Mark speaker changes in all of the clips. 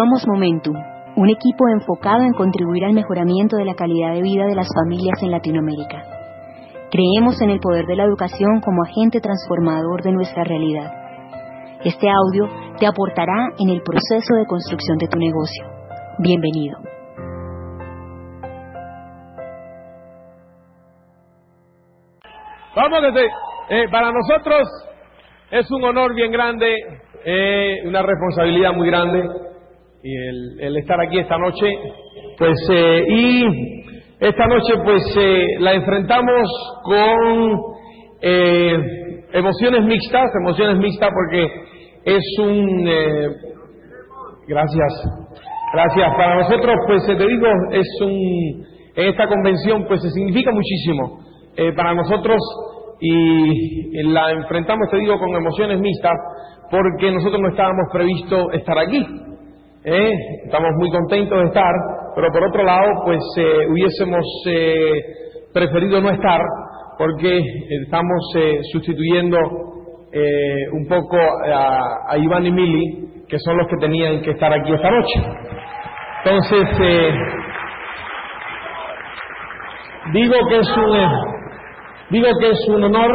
Speaker 1: Somos Momentum, un equipo enfocado en contribuir al mejoramiento de la calidad de vida de las familias en Latinoamérica. Creemos en el poder de la educación como agente transformador de nuestra realidad. Este audio te aportará en el proceso de construcción de tu negocio. Bienvenido.
Speaker 2: Vamos desde, eh, para nosotros es un honor bien grande, eh, una responsabilidad muy grande y el, estar aquí esta noche, pues eh, y esta noche pues eh, la enfrentamos con eh, emociones mixtas, emociones mixtas porque es un eh, gracias, gracias para nosotros pues eh, te digo es un en esta convención pues se significa muchísimo eh, para nosotros y la enfrentamos te digo con emociones mixtas porque nosotros no estábamos previsto estar aquí ¿eh? estamos muy contentos de estar, pero por otro lado, pues eh, hubiésemos eh, preferido no estar porque estamos eh, sustituyendo eh, un poco a, Iván y Mili, que son los que tenían que estar aquí esta noche. Entonces, eh, digo que es un digo que es un honor,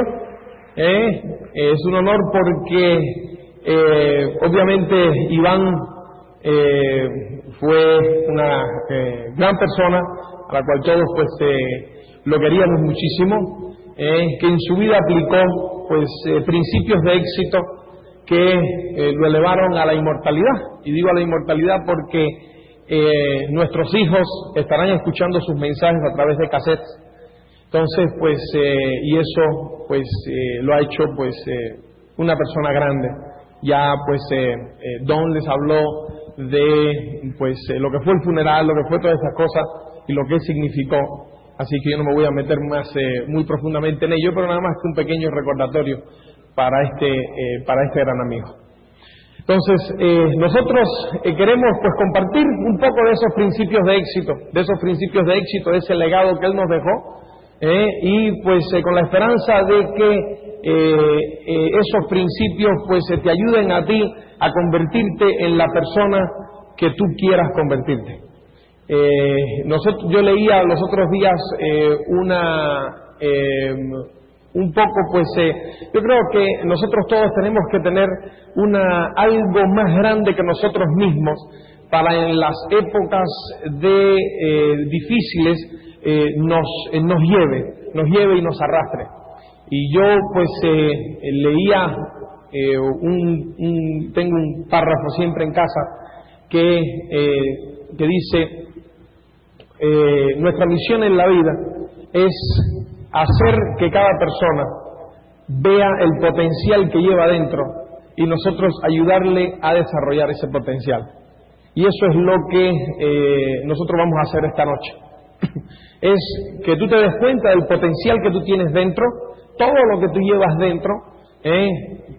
Speaker 2: es un honor porque obviamente Iván eh, fue una eh, gran persona a la cual todos pues eh, lo queríamos muchísimo, eh, que en su vida aplicó pues eh, principios de éxito que lo elevaron a la inmortalidad. Y digo a la inmortalidad porque nuestros hijos estarán escuchando sus mensajes a través de cassettes. Entonces, pues, y eso, pues, lo ha hecho, pues, una persona grande. Ya, pues, Don les habló de, pues, eh, lo que fue el funeral, lo que fue todas esas cosas y lo que significó. Así que yo no me voy a meter más, eh, muy profundamente en ello, pero nada más que un pequeño recordatorio para este, eh, para este gran amigo. Entonces, eh, nosotros eh, queremos pues compartir un poco de esos principios de éxito, de esos principios de éxito, de ese legado que él nos dejó, y pues con la esperanza de que eh, eh, esos principios pues te ayuden a ti a convertirte en la persona que tú quieras convertirte. Eh, nosotros, yo leía los otros días una un poco, pues yo creo que nosotros todos tenemos que tener una algo más grande que nosotros mismos para en las épocas de difíciles nos nos lleve, nos lleve y nos arrastre. Y yo pues eh, leía eh, un, tengo un párrafo siempre en casa que eh, que dice eh, nuestra misión en la vida es hacer que cada persona vea el potencial que lleva dentro y nosotros ayudarle a desarrollar ese potencial. Y eso es lo que eh, nosotros vamos a hacer esta noche. es que tú te des cuenta del potencial que tú tienes dentro, todo lo que tú llevas dentro, eh,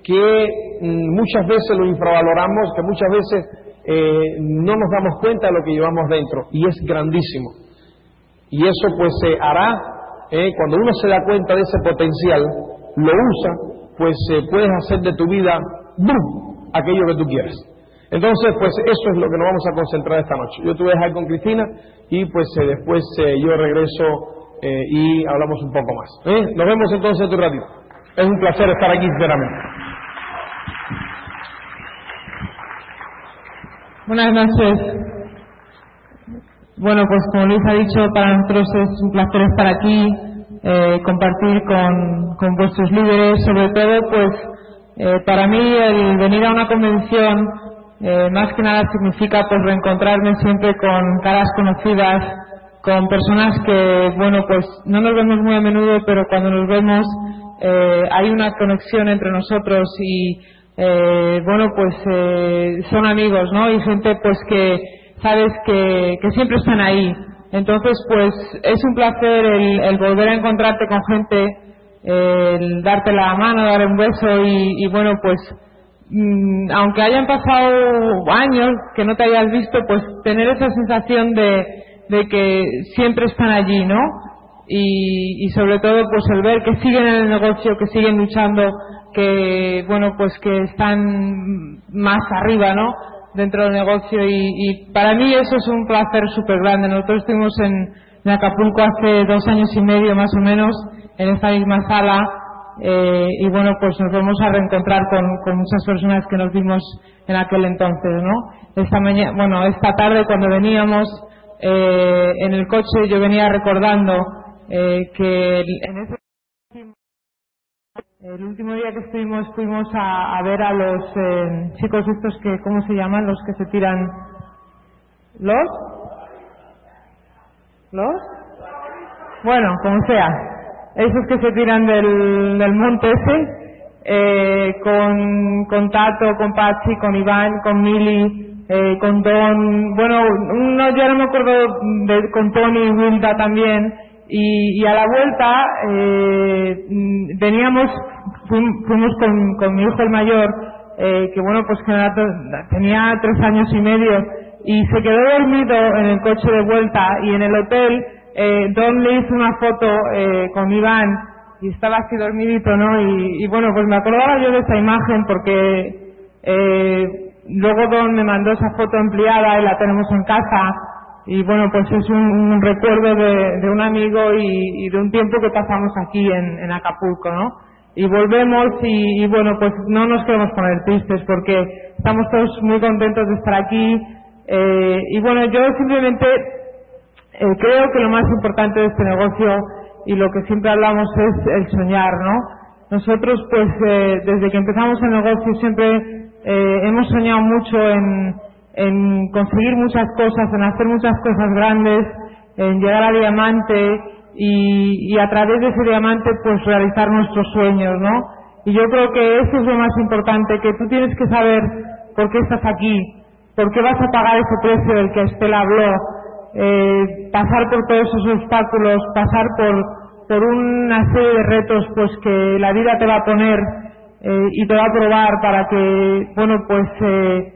Speaker 2: que mm, muchas veces lo infravaloramos, que muchas veces eh, no nos damos cuenta de lo que llevamos dentro, y es grandísimo. Y eso pues se hará, eh, cuando uno se da cuenta de ese potencial, lo usa, pues eh, puedes hacer de tu vida ¡bum! aquello que tú quieras. Entonces, pues eso es lo que nos vamos a concentrar esta noche. Yo te voy a dejar con Cristina y pues eh, después yo regreso eh, y hablamos un poco más. ¿eh? Nos vemos entonces en un ratito. Es un placer estar aquí, sinceramente.
Speaker 3: Buenas noches. Bueno, pues como Luis ha dicho, para nosotros es un placer estar aquí, eh, compartir con, con vuestros líderes, sobre todo, pues para mí el venir a una convención más que nada significa pues reencontrarme siempre con caras conocidas, con personas que, bueno, pues no nos vemos muy a menudo, pero cuando nos vemos eh, hay una conexión entre nosotros y, eh, bueno, pues eh, son amigos, ¿no? Y gente pues que sabes que, que siempre están ahí. Entonces, pues es un placer el, el volver a encontrarte con gente, el darte la mano, dar un beso y, y bueno, pues mm, aunque hayan pasado años que no te hayas visto, pues tener esa sensación de, de que siempre están allí, ¿no? Y, y sobre todo, pues el ver que siguen en el negocio, que siguen luchando, que, bueno, pues que están más arriba, ¿no? dentro del negocio y, para mí eso es un placer súper grande. Nosotros estuvimos en, Acapulco hace dos años y medio más o menos en esta misma sala eh, y bueno pues nos vamos a reencontrar con, con, muchas personas que nos vimos en aquel entonces, ¿no? Esta mañana, bueno, esta tarde cuando veníamos eh, en el coche yo venía recordando eh, que en ese el último día que estuvimos fuimos a, ver a los eh, chicos estos que, ¿cómo se llaman? Los que se tiran... ¿Los? ¿Los? Bueno, como sea. Esos que se tiran del, del monte ese, eh, con, con Tato, con Pachi, con Iván, con Mili, eh, con Don... Bueno, no, ya no me acuerdo con Tony Wilda también. Y, y, a la vuelta eh, veníamos fuimos con, mi hijo el mayor, eh, que bueno, pues que tenía tres años y medio, y se quedó dormido en el coche de vuelta y en el hotel, eh, Don le hizo una foto eh, con Iván y estaba así dormidito, ¿no? Y, bueno, pues me acordaba yo de esa imagen porque eh, luego Don me mandó esa foto ampliada y la tenemos en casa y bueno, pues es un, recuerdo de, un amigo y, de un tiempo que pasamos aquí en, en Acapulco, ¿no? y volvemos y, bueno, pues no nos queremos poner tristes porque estamos todos muy contentos de estar aquí eh, y bueno, yo simplemente eh, creo que lo más importante de este negocio y lo que siempre hablamos es el soñar, ¿no? Nosotros pues eh, desde que empezamos el negocio siempre hemos soñado mucho en, en conseguir muchas cosas, en hacer muchas cosas grandes, en llegar a diamante y, a través de ese diamante pues realizar nuestros sueños, ¿no? Y yo creo que eso es lo más importante, que tú tienes que saber por qué estás aquí, por qué vas a pagar ese precio del que Estela habló, eh, pasar por todos esos obstáculos, pasar por, por una serie de retos pues que la vida te va a poner eh, y te va a probar para que, bueno, pues eh,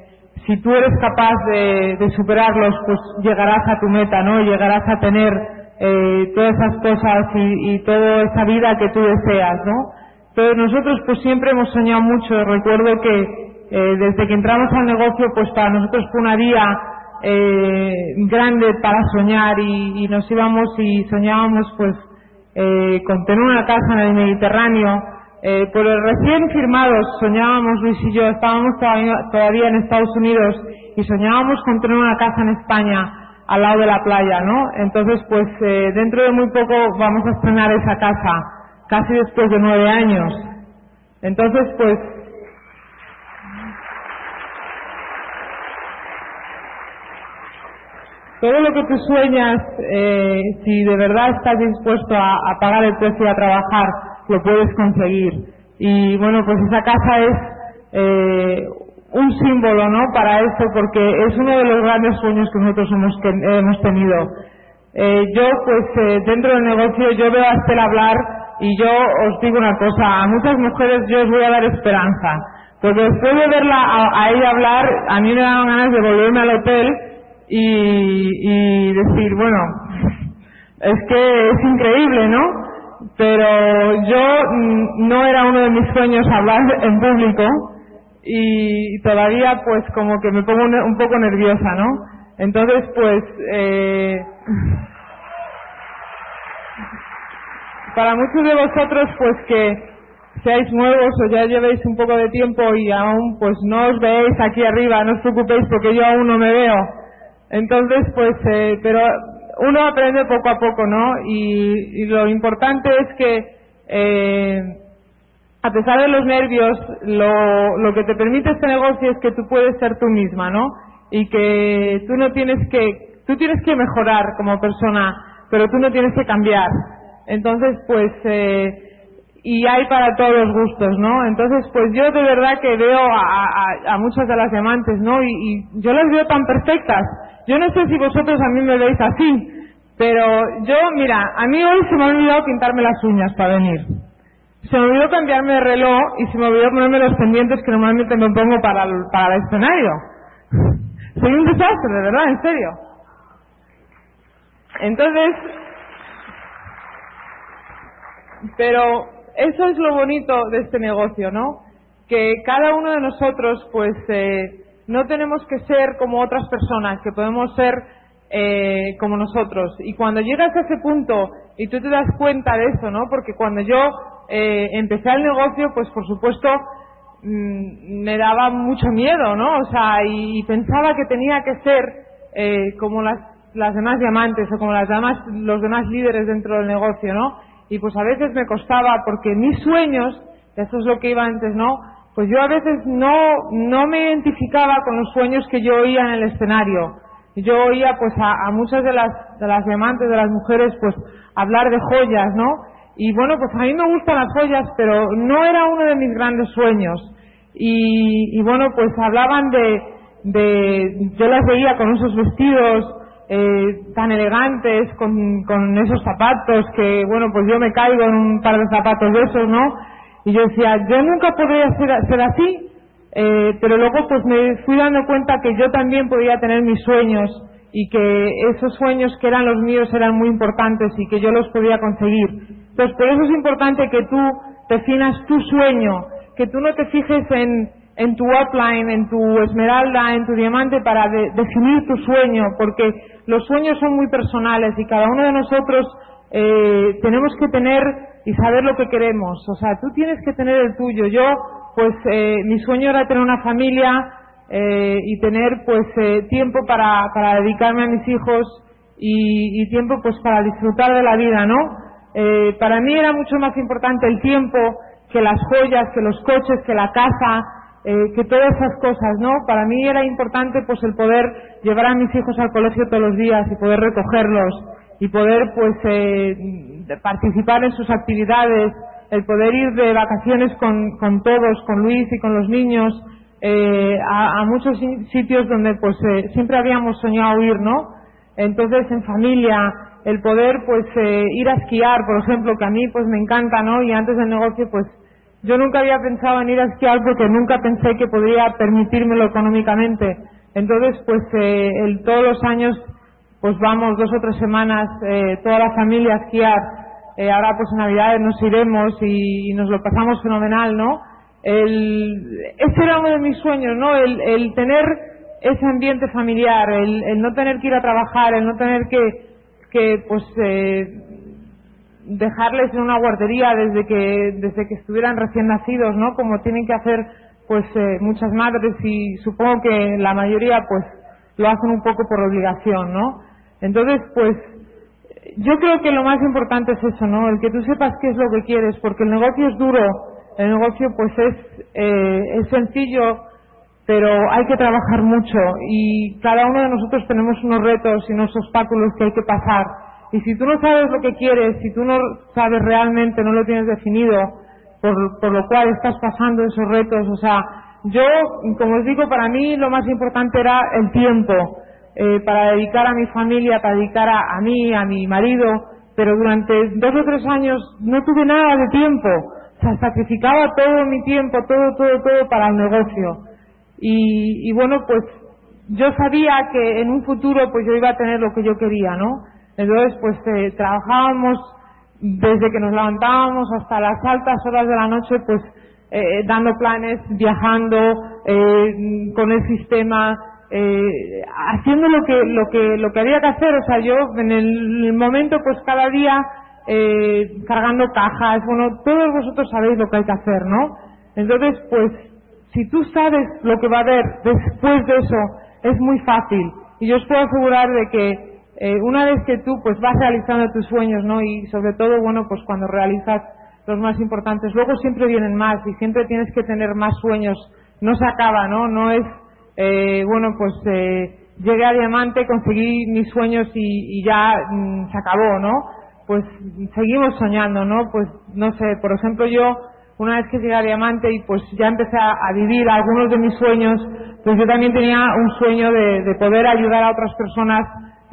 Speaker 3: si tú eres capaz de, superarlos, pues llegarás a tu meta, ¿no? Llegarás a tener eh, todas esas cosas y, toda esa vida que tú deseas, ¿no? Entonces nosotros pues siempre hemos soñado mucho. Recuerdo que eh, desde que entramos al negocio pues para nosotros fue una vía eh, grande para soñar y, nos íbamos y soñábamos pues con tener una casa en el Mediterráneo. Por el recién firmados soñábamos Luis y yo, estábamos todavía en Estados Unidos y soñábamos con tener una casa en España al lado de la playa, ¿no? Entonces, pues eh, dentro de muy poco vamos a estrenar esa casa, casi después de nueve años. Entonces, pues... Todo lo que tú sueñas, eh, si de verdad estás dispuesto a, pagar el precio y a trabajar, lo puedes conseguir. Y bueno, pues esa casa es eh, un símbolo ¿no? para esto porque es uno de los grandes sueños que nosotros hemos, hemos tenido. Eh, yo, pues, eh, dentro del negocio, yo veo a Estela hablar y yo os digo una cosa, a muchas mujeres yo os voy a dar esperanza, porque después de verla a, ella hablar, a mí me daban ganas de volverme al hotel y decir, bueno, es que es increíble, ¿no? Pero yo mm, no era uno de mis sueños hablar en público, y todavía pues como que me pongo un poco nerviosa, ¿no? Entonces pues eh, para muchos de vosotros pues que seáis nuevos o ya llevéis un poco de tiempo y aún pues no os veis aquí arriba, no os preocupéis porque yo aún no me veo. Entonces pues, eh, pero uno aprende poco a poco, ¿no? Y, lo importante es que eh, a pesar de los nervios, lo, lo que te permite este negocio es que tú puedes ser tú misma, ¿no? Y que tú no tienes que, tú tienes que mejorar como persona, pero tú no tienes que cambiar. Entonces, pues, eh, y hay para todos los gustos, ¿no? Entonces, pues yo de verdad que veo a, a, muchas de las diamantes, ¿no? Y, yo las veo tan perfectas. Yo no sé si vosotros a mí me veis así, pero yo, mira, a mí hoy se me ha olvidado pintarme las uñas para venir. Se me olvidó cambiarme de reloj y se me olvidó ponerme los pendientes que normalmente me pongo para el, para el escenario. Soy un desastre, de verdad, en serio. Entonces, pero eso es lo bonito de este negocio, ¿no? Que cada uno de nosotros, pues, eh, no tenemos que ser como otras personas, que podemos ser eh, como nosotros. Y cuando llegas a ese punto y tú te das cuenta de eso, ¿no? Porque cuando yo eh, empecé el negocio, pues por supuesto mm, me daba mucho miedo, ¿no? O sea, y, pensaba que tenía que ser eh, como las, las demás diamantes o como las demás, los demás líderes dentro del negocio, ¿no? Y pues a veces me costaba porque mis sueños, eso es lo que iba antes, ¿no? Pues yo a veces no, no me identificaba con los sueños que yo oía en el escenario. Yo oía pues a, muchas de las, de las diamantes, de las mujeres, pues hablar de joyas, ¿no? Y bueno, pues a mí me gustan las joyas, pero no era uno de mis grandes sueños. Y, bueno, pues hablaban de, de, yo las veía con esos vestidos eh, tan elegantes, con, con esos zapatos, que bueno, pues yo me caigo en un par de zapatos de esos, ¿no? Y yo decía, yo nunca podría ser, así, eh, pero luego pues me fui dando cuenta que yo también podía tener mis sueños y que esos sueños que eran los míos eran muy importantes y que yo los podía conseguir. Entonces, por eso es importante que tú definas tu sueño, que tú no te fijes en, en tu upline, en tu esmeralda, en tu diamante para definir tu sueño, porque los sueños son muy personales y cada uno de nosotros eh, tenemos que tener y saber lo que queremos. O sea, tú tienes que tener el tuyo. Yo, pues, eh, mi sueño era tener una familia eh, y tener, pues, eh, tiempo para, para dedicarme a mis hijos y, y, tiempo, pues, para disfrutar de la vida, ¿no? Eh, para mí era mucho más importante el tiempo que las joyas, que los coches, que la casa, eh, que todas esas cosas, ¿no? Para mí era importante, pues, el poder llevar a mis hijos al colegio todos los días y poder recogerlos y poder, pues, eh, participar en sus actividades, el poder ir de vacaciones con, con todos, con Luis y con los niños, eh, a, muchos sitios donde pues eh, siempre habíamos soñado ir, ¿no? Entonces en familia, el poder pues eh, ir a esquiar, por ejemplo, que a mí pues me encanta, ¿no? Y antes del negocio pues yo nunca había pensado en ir a esquiar porque nunca pensé que podría permitírmelo económicamente. Entonces pues eh, el, todos los años pues vamos dos o tres semanas eh, toda la familia a esquiar. Eh, ahora pues en Navidades nos iremos y, nos lo pasamos fenomenal, ¿no? El, ese era uno de mis sueños, ¿no? El, tener ese ambiente familiar, el, el, no tener que ir a trabajar, el no tener que, que pues eh, dejarles en una guardería desde que desde que estuvieran recién nacidos, ¿no? Como tienen que hacer pues eh, muchas madres y supongo que la mayoría pues lo hacen un poco por obligación, ¿no? Entonces, pues, yo creo que lo más importante es eso, ¿no? El que tú sepas qué es lo que quieres, porque el negocio es duro, el negocio pues es, eh, es sencillo, pero hay que trabajar mucho y cada uno de nosotros tenemos unos retos y unos obstáculos que hay que pasar. Y si tú no sabes lo que quieres, si tú no sabes realmente, no lo tienes definido, por, por lo cual estás pasando esos retos, o sea, yo, como os digo, para mí lo más importante era el tiempo eh, para dedicar a mi familia, para dedicar a, a, mí, a mi marido, pero durante dos o tres años no tuve nada de tiempo. O sea, sacrificaba todo mi tiempo, todo, todo, todo para el negocio. Y, bueno, pues yo sabía que en un futuro pues yo iba a tener lo que yo quería, ¿no? Entonces, pues eh, trabajábamos desde que nos levantábamos hasta las altas horas de la noche, pues eh, dando planes, viajando eh, con el sistema, eh, haciendo lo que lo que lo que había que hacer o sea yo en el momento pues cada día eh, cargando cajas bueno todos vosotros sabéis lo que hay que hacer no entonces pues si tú sabes lo que va a haber después de eso es muy fácil. Y yo os puedo asegurar de que eh, una vez que tú pues vas realizando tus sueños no y sobre todo bueno pues cuando realizas los más importantes luego siempre vienen más y siempre tienes que tener más sueños. No se acaba no no es eh, bueno, pues eh, llegué a Diamante, conseguí mis sueños y, ya mm, se acabó, ¿no? Pues seguimos soñando, ¿no? Pues no sé, por ejemplo yo, una vez que llegué a Diamante y pues ya empecé a, a vivir algunos de mis sueños, pues yo también tenía un sueño de, de poder ayudar a otras personas,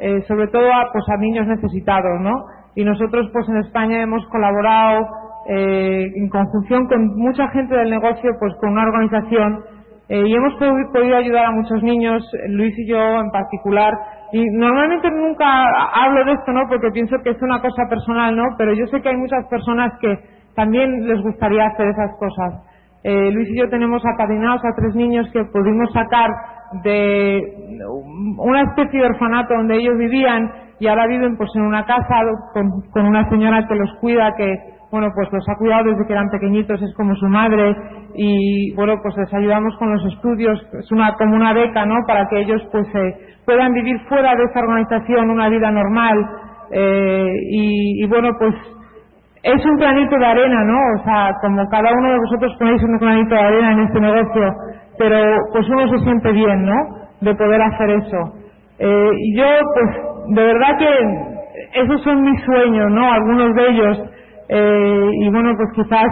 Speaker 3: eh, sobre todo a, pues a niños necesitados, ¿no? Y nosotros pues en España hemos colaborado eh, en conjunción con mucha gente del negocio, pues con una organización eh, y hemos podido ayudar a muchos niños, Luis y yo en particular. Y normalmente nunca hablo de esto, ¿no? Porque pienso que es una cosa personal, ¿no? Pero yo sé que hay muchas personas que también les gustaría hacer esas cosas. Eh, Luis y yo tenemos apadrinados a tres niños que pudimos sacar de una especie de orfanato donde ellos vivían y ahora viven pues en una casa con, con una señora que los cuida, que bueno, pues los ha cuidado desde que eran pequeñitos, es como su madre y bueno, pues les ayudamos con los estudios, es una como una beca, ¿no? Para que ellos pues eh, puedan vivir fuera de esta organización una vida normal eh, y, bueno, pues es un granito de arena, ¿no? O sea, como cada uno de vosotros ponéis un granito de arena en este negocio, pero pues uno se siente bien, ¿no? De poder hacer eso. Eh, y yo, pues, de verdad que esos son mis sueños, ¿no? Algunos de ellos. Eh, y bueno, pues quizás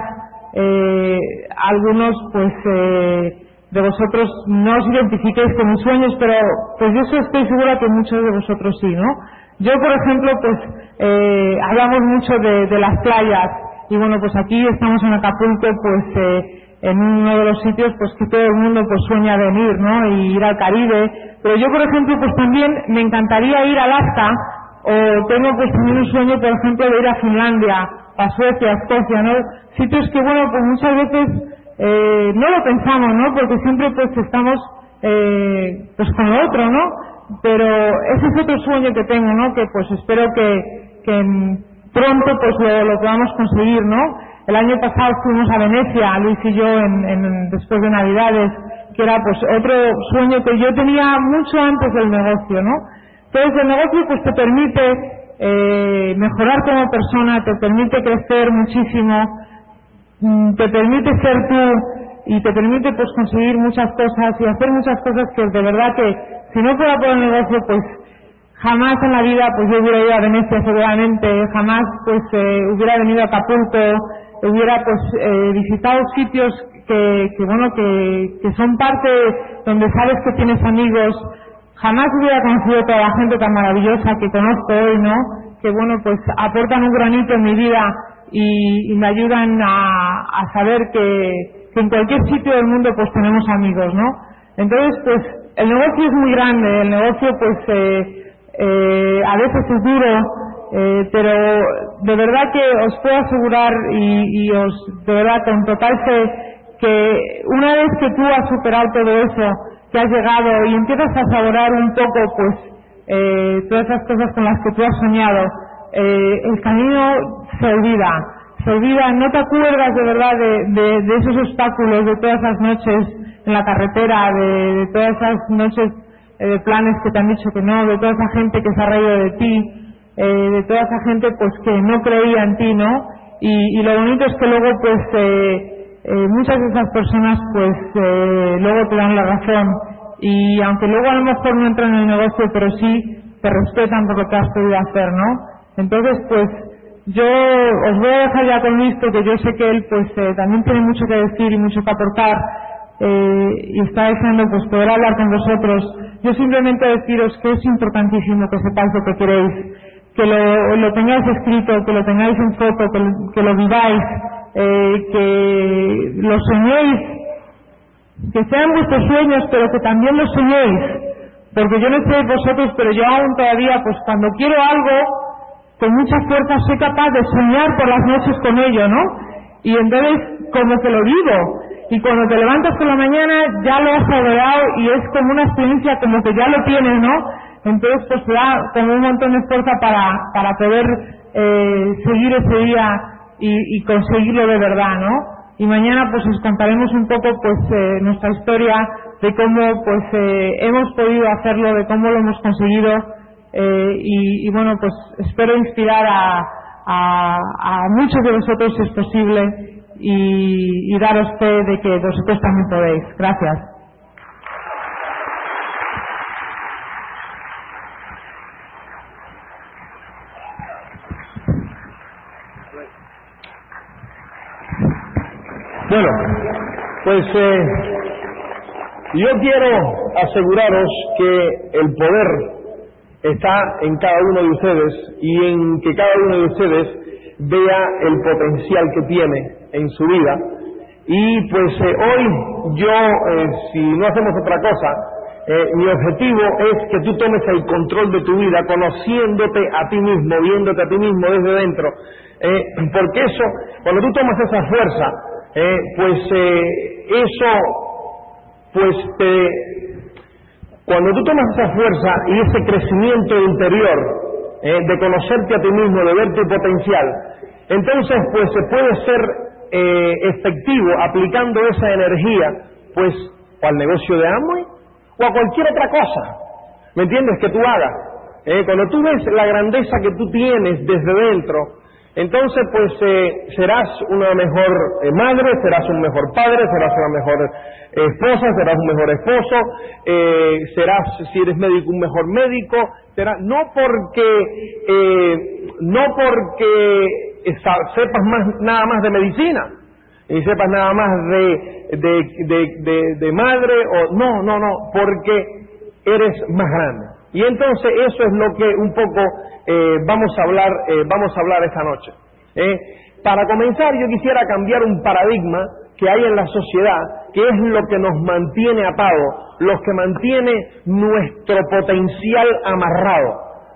Speaker 3: eh, algunos, pues, eh, de vosotros no os identifiquéis con mis sueños, pero pues yo estoy segura que muchos de vosotros sí, ¿no? Yo, por ejemplo, pues, eh, hablamos mucho de, las playas y bueno, pues aquí estamos en Acapulco, pues, eh, en uno de los sitios, pues, que todo el mundo, pues, sueña venir, ¿no? Y ir al Caribe. Pero yo, por ejemplo, pues también me encantaría ir a Alaska o tengo, pues, también un sueño, por ejemplo, de ir a Finlandia a Suecia, a Escocia, ¿no? Sitios que, bueno, pues muchas veces eh, no lo pensamos, ¿no? Porque siempre pues estamos eh, pues con lo otro, ¿no? Pero ese es otro sueño que tengo, ¿no? Que pues espero que, pronto pues lo, podamos conseguir, ¿no? El año pasado fuimos a Venecia, Luis y yo, en, después de Navidades, que era pues otro sueño que yo tenía mucho antes del negocio, ¿no? Entonces el negocio pues te permite eh, mejorar como persona, te permite crecer muchísimo, mm, te permite ser tú y te permite pues conseguir muchas cosas y hacer muchas cosas que de verdad que si no fuera por el negocio pues jamás en la vida pues yo hubiera ido a Venecia seguramente, jamás pues eh, hubiera venido a Acapulco, hubiera pues eh, visitado sitios que, que bueno que, que son parte donde sabes que tienes amigos, jamás hubiera conocido toda la gente tan maravillosa que conozco hoy, ¿no? Que bueno, pues aportan un granito en mi vida y, me ayudan a, a saber que, que, en cualquier sitio del mundo pues tenemos amigos, ¿no? Entonces, pues el negocio es muy grande, el negocio pues eh, eh, a veces es duro, eh, pero de verdad que os puedo asegurar y, y os, de verdad, con total fe, que una vez que tú has superado todo eso, que has llegado y empiezas a saborar un poco pues eh, todas esas cosas con las que tú has soñado, eh, el camino se olvida, se olvida, no te acuerdas de verdad de, de, esos obstáculos, de todas esas noches en la carretera, de, todas esas noches eh, de planes que te han dicho que no, de toda esa gente que se ha reído de ti, eh, de toda esa gente pues que no creía en ti, ¿no? Y, y lo bonito es que luego pues eh, eh, muchas de esas personas pues eh, luego te dan la razón y aunque luego a lo mejor no entran en el negocio pero sí te respetan por lo que has podido hacer, ¿no? Entonces pues yo os voy a dejar ya con esto que yo sé que él pues eh, también tiene mucho que decir y mucho que aportar y está deseando pues poder hablar con vosotros. Yo simplemente deciros que es importantísimo que sepáis lo que queréis, que lo, lo tengáis escrito, que lo tengáis en foto, que lo viváis, eh, que lo soñéis, que sean vuestros sueños, pero que también lo soñéis. Porque yo no sé vosotros, pero yo aún todavía, pues cuando quiero algo, con mucha fuerza soy capaz de soñar por las noches con ello, ¿no? Y entonces, como que lo vivo. Y cuando te levantas por la mañana, ya lo has adorado y es como una experiencia como que ya lo tienes, ¿no? Entonces, pues da como un montón de fuerza para, para poder eh, seguir ese día y, y, conseguirlo de verdad, ¿no? Y mañana pues os contaremos un poco pues eh, nuestra historia de cómo pues eh, hemos podido hacerlo, de cómo lo hemos conseguido eh, y, bueno pues espero inspirar a, a, a, muchos de vosotros si es posible y, y daros fe de que vosotros también podéis. Gracias.
Speaker 2: Bueno, pues eh, yo quiero aseguraros que el poder está en cada uno de ustedes y en que cada uno de ustedes vea el potencial que tiene en su vida. Y pues eh, hoy yo, eh, si no hacemos otra cosa, eh, mi objetivo es que tú tomes el control de tu vida, conociéndote a ti mismo, viéndote a ti mismo desde dentro. porque eso, cuando tú tomas esa fuerza, eh, pues eh, eso pues te, Cuando tú tomas esa fuerza y ese crecimiento interior eh, de conocerte a ti mismo, de ver tu potencial, entonces pues se puede ser eh, efectivo aplicando esa energía pues al negocio de Amway o a cualquier otra cosa, ¿me entiendes? Que tú hagas. Eh, cuando tú ves la grandeza que tú tienes desde dentro, entonces pues eh, serás una mejor eh, madre, serás un mejor padre, serás una mejor esposa, serás un mejor esposo, eh, serás, si eres médico, un mejor médico, no porque, eh, no porque sepas más, nada más de medicina, y sepas nada más de, de, de- de madre, o no, no, no, porque eres más grande. Y entonces eso es lo que un poco eh, vamos a hablar, eh, vamos a hablar esta noche. ¿eh? Para comenzar, yo quisiera cambiar un paradigma que hay en la sociedad, que es lo que nos mantiene atados, lo que mantiene nuestro potencial amarrado.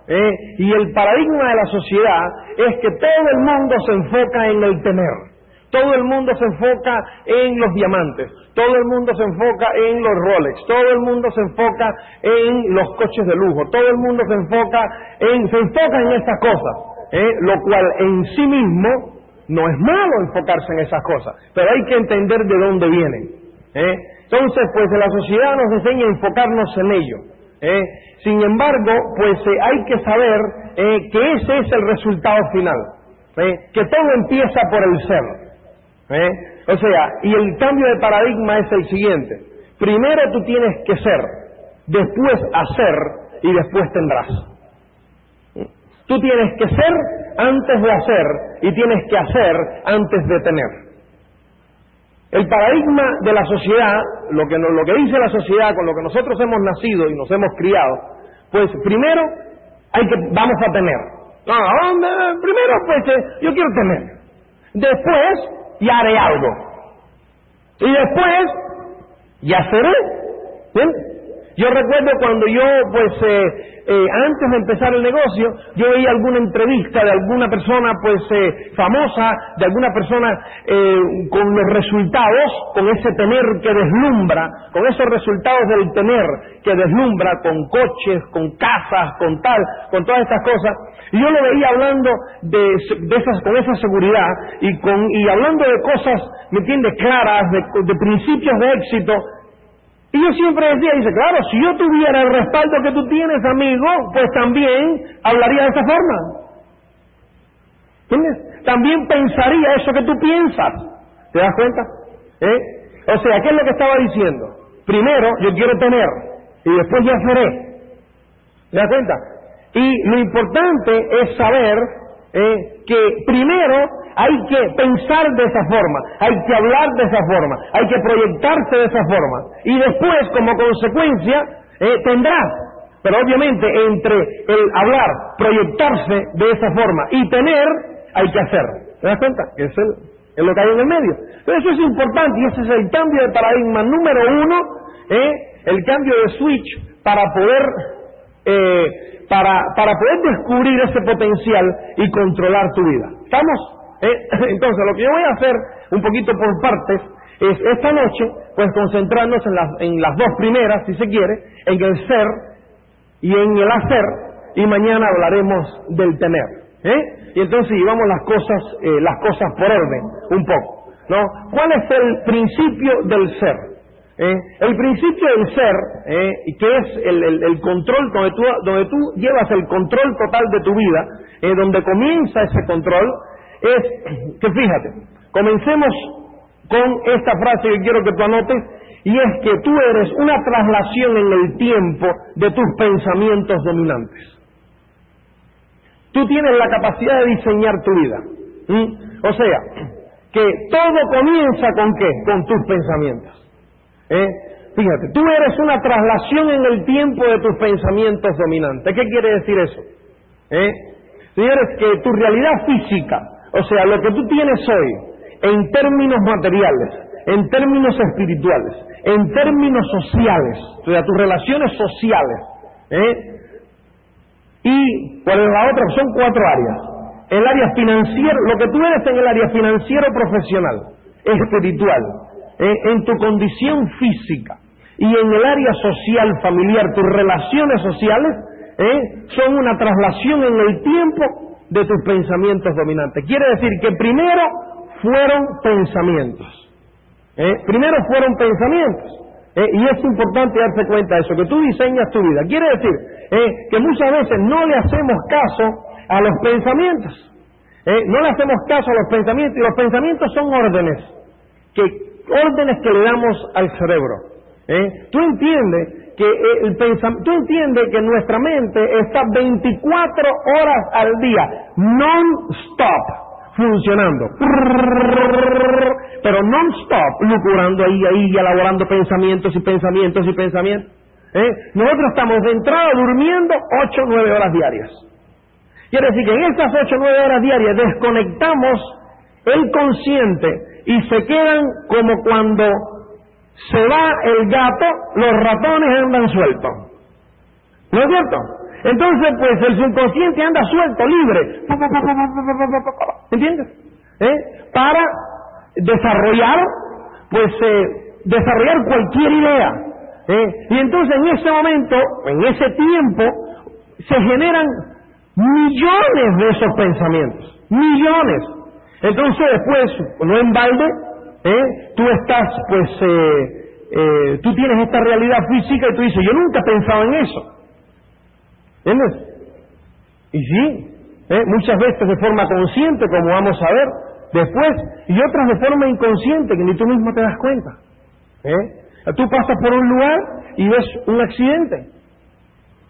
Speaker 2: ¿eh? Y el paradigma de la sociedad es que todo el mundo se enfoca en el tener. Todo el mundo se enfoca en los diamantes, todo el mundo se enfoca en los Rolex, todo el mundo se enfoca en los coches de lujo, todo el mundo se enfoca en, se enfoca en estas cosas, ¿eh? lo cual en sí mismo no es malo enfocarse en esas cosas, pero hay que entender de dónde vienen. ¿eh? Entonces, pues la sociedad nos enseña a enfocarnos en ello. ¿eh? Sin embargo, pues eh, hay que saber eh, que ese es el resultado final, que todo empieza por el ser. ¿Eh? O sea, y el cambio de paradigma es el siguiente. Primero tú tienes que ser, después hacer y después tendrás. Tú tienes que ser antes de hacer y tienes que hacer antes de tener. El paradigma de la sociedad, lo que, lo que dice la sociedad con lo que nosotros hemos nacido y nos hemos criado, pues primero hay que, vamos a tener. No, primero pues eh, yo quiero tener. Después ya haré algo. Y después ya seré. ¿Bien? Yo recuerdo cuando yo, pues, eh, eh, antes de empezar el negocio, yo veía alguna entrevista de alguna persona, pues, eh, famosa, de alguna persona eh, con los resultados, con ese tener que deslumbra, con esos resultados del tener que deslumbra, con coches, con casas, con tal, con todas estas cosas. Y yo lo veía hablando de, de esas, con esa seguridad y, con, y hablando de cosas, ¿me entiendes?, claras, de, de principios de éxito. Y yo siempre decía, dice, claro, si yo tuviera el respaldo que tú tienes, amigo, pues también hablaría de esa forma. ¿Entiendes? También pensaría eso que tú piensas. ¿Te das cuenta? ¿Eh? O sea, ¿qué es lo que estaba diciendo? Primero, yo quiero tener, y después ya seré. ¿Te das cuenta? Y lo importante es saber eh, que primero hay que pensar de esa forma, hay que hablar de esa forma, hay que proyectarse de esa forma. Y después, como consecuencia, eh, tendrás. Pero obviamente entre el hablar, proyectarse de esa forma y tener, hay que hacer. ¿Te das cuenta? Que es, el, es lo que hay en el medio. Pero eso es importante y ese es el cambio de paradigma número uno, ¿eh? el cambio de switch para poder eh, para, para poder descubrir ese potencial y controlar tu vida. ¿Estamos? ¿Eh? Entonces, lo que yo voy a hacer, un poquito por partes, es esta noche, pues concentrarnos en las, en las dos primeras, si se quiere, en el ser y en el hacer, y mañana hablaremos del tener. ¿eh? Y entonces llevamos las cosas, eh, las cosas por orden, un poco. ¿no? ¿Cuál es el principio del ser? ¿Eh? El principio del ser, ¿eh? que es el, el- el control, donde tú, donde tú llevas el control total de tu vida, eh, donde comienza ese control, es que fíjate, comencemos con esta frase que quiero que tú anotes, y es que tú eres una traslación en el tiempo de tus pensamientos dominantes. Tú tienes la capacidad de diseñar tu vida. O sea, que todo comienza con qué? Con tus pensamientos. ¿Eh? Fíjate, tú eres una traslación en el tiempo de tus pensamientos dominantes. ¿Qué quiere decir eso? ¿Eh? Señores, que tu realidad física, o sea, lo que tú tienes hoy, en términos materiales, en términos espirituales, en términos sociales, o sea, tus relaciones sociales, ¿eh? y cuál es la otra, son cuatro áreas. El área financiera, lo que tú eres en el área financiero profesional, espiritual, en tu condición física y en el área social, familiar, tus relaciones sociales ¿eh? son una traslación en el tiempo de tus pensamientos dominantes. Quiere decir que primero fueron pensamientos. ¿eh? Primero fueron pensamientos. ¿eh? Y es importante darse cuenta de eso, que tú diseñas tu vida. Quiere decir que muchas veces no le hacemos caso a los pensamientos. No le hacemos caso a los pensamientos y los pensamientos son órdenes, que, órdenes que le damos al cerebro. Tú entiendes que el tú entiendes que nuestra mente está 24 horas al día, non-stop, funcionando. Pero non-stop, lucurando ahí, ahí, elaborando pensamientos y pensamientos y pensamientos. ¿Eh? Nosotros estamos de entrada durmiendo 8 o 9 horas diarias. Quiere decir que en estas 8 o 9 horas diarias desconectamos el consciente y se quedan como cuando se va el gato, los ratones andan sueltos. ¿No es cierto? Entonces, pues el subconsciente anda suelto, libre. ¿Entiendes? Para desarrollar, pues, eh, desarrollar cualquier idea. ¿eh? Y entonces en ese momento, en ese tiempo, se generan millones de esos pensamientos. Millones. Entonces después, no en balde, ¿eh? tú estás, pues, eh, tú tienes esta realidad física y tú dices, yo nunca he pensado en eso. ¿Entiendes? Y sí, ¿eh? muchas veces de forma consciente, como vamos a ver después, y otras de forma inconsciente, que ni tú mismo te das cuenta. ¿eh? Tú pasas por un lugar y ves un accidente.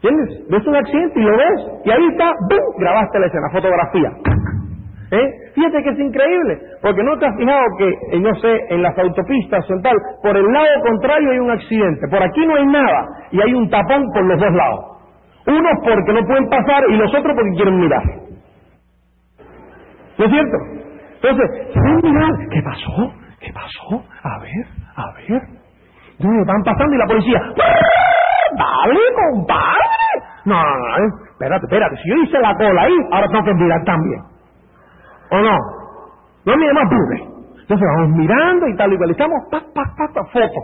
Speaker 2: ¿Entiendes? Ves un accidente y lo ves, y ahí está, ¡bum! grabaste la escena, fotografía. ¿Eh? Fíjate que es increíble, porque no te has fijado que, eh, no sé, en las autopistas o tal, por el lado contrario hay un accidente, por aquí no hay nada, y hay un tapón por los dos lados. Unos porque no pueden pasar y los otros porque quieren mirar. ¿No es cierto? Entonces, quieren mirar, ¿qué pasó? ¿Qué pasó? A ver, a ver. Van pasando y la policía, ¡Dale, compadre! No, no, no, espérate, espérate, si yo hice la cola ahí, ahora tengo que mirar también. ¿O no? No mire más dure. Entonces vamos mirando y tal. Estamos, pa, pa, pa, pa, foto.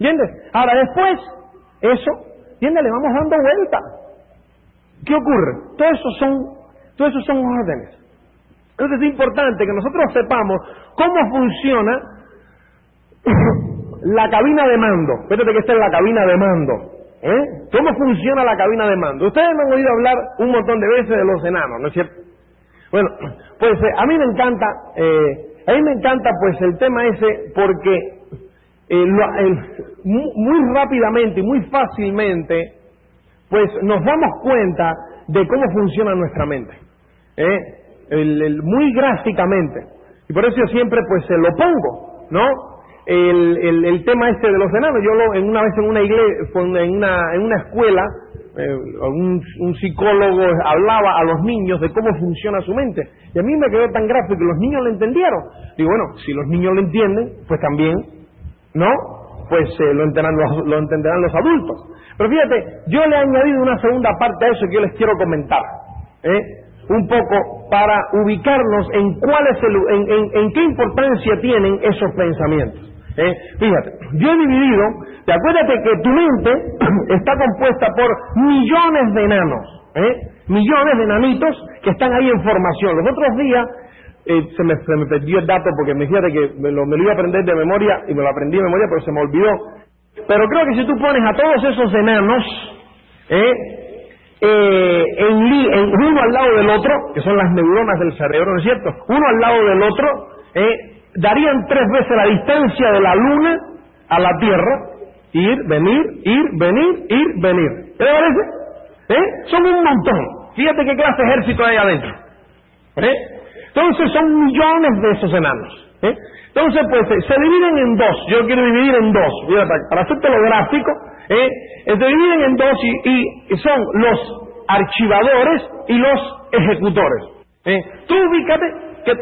Speaker 2: ¿Entiendes? Ahora después, eso, ¿entiendes? Le vamos dando vuelta. ¿Qué ocurre? Todo eso son, todo eso son órdenes. Entonces es importante que nosotros sepamos cómo funciona la cabina de mando. Fíjate que esta es la cabina de mando. ¿eh? ¿Cómo funciona la cabina de mando? Ustedes me han oído hablar un montón de veces de los enanos, ¿no es cierto? Bueno, pues eh, a mí me encanta, eh, a mí me encanta pues el tema ese porque eh, muy, rápidamente y muy fácilmente pues nos damos cuenta de cómo funciona nuestra mente, muy gráficamente. Y por eso yo siempre pues se lo pongo, ¿no? El, el, tema este de los enanos, yo lo, en una vez en una iglesia, en una, en una escuela, eh, un, psicólogo hablaba a los niños de cómo funciona su mente. Y a mí me quedó tan gráfico que los niños lo entendieron. Digo, bueno, si los niños lo entienden, pues también, ¿no? Pues eh, lo, entenderán los, lo entenderán los adultos. Pero fíjate, yo le he añadido una segunda parte a eso que yo les quiero comentar. ¿eh? Un poco para ubicarnos en cuál es el, en, en qué importancia tienen esos pensamientos. ¿Eh? Fíjate, yo he dividido, te acuérdate que tu mente está compuesta por millones de enanos, ¿eh? millones de enanitos que están ahí en formación. Los otros días eh, se, me, se, me, perdió el dato porque me fíjate que me lo, me lo, iba a aprender de memoria y me lo aprendí de memoria, pero se me olvidó. Pero creo que si tú pones a todos esos enanos ¿eh? eh en, en, uno al lado del otro, que son las neuronas del cerebro, ¿no es cierto? Uno al lado del otro, ¿eh? Darían tres veces la distancia de la Luna a la Tierra. Ir, venir, ir, venir, ir, venir. ¿Qué te parece? ¿Eh? Son un montón. Fíjate qué clase de ejército hay adentro. ¿Eh? Entonces son millones de esos enanos. ¿eh? Entonces, pues se dividen en dos. Yo quiero dividir en dos. para hacerte lo gráfico, ¿eh? se dividen en dos y, y son los archivadores y los ejecutores. ¿eh? Tú ubícate, que,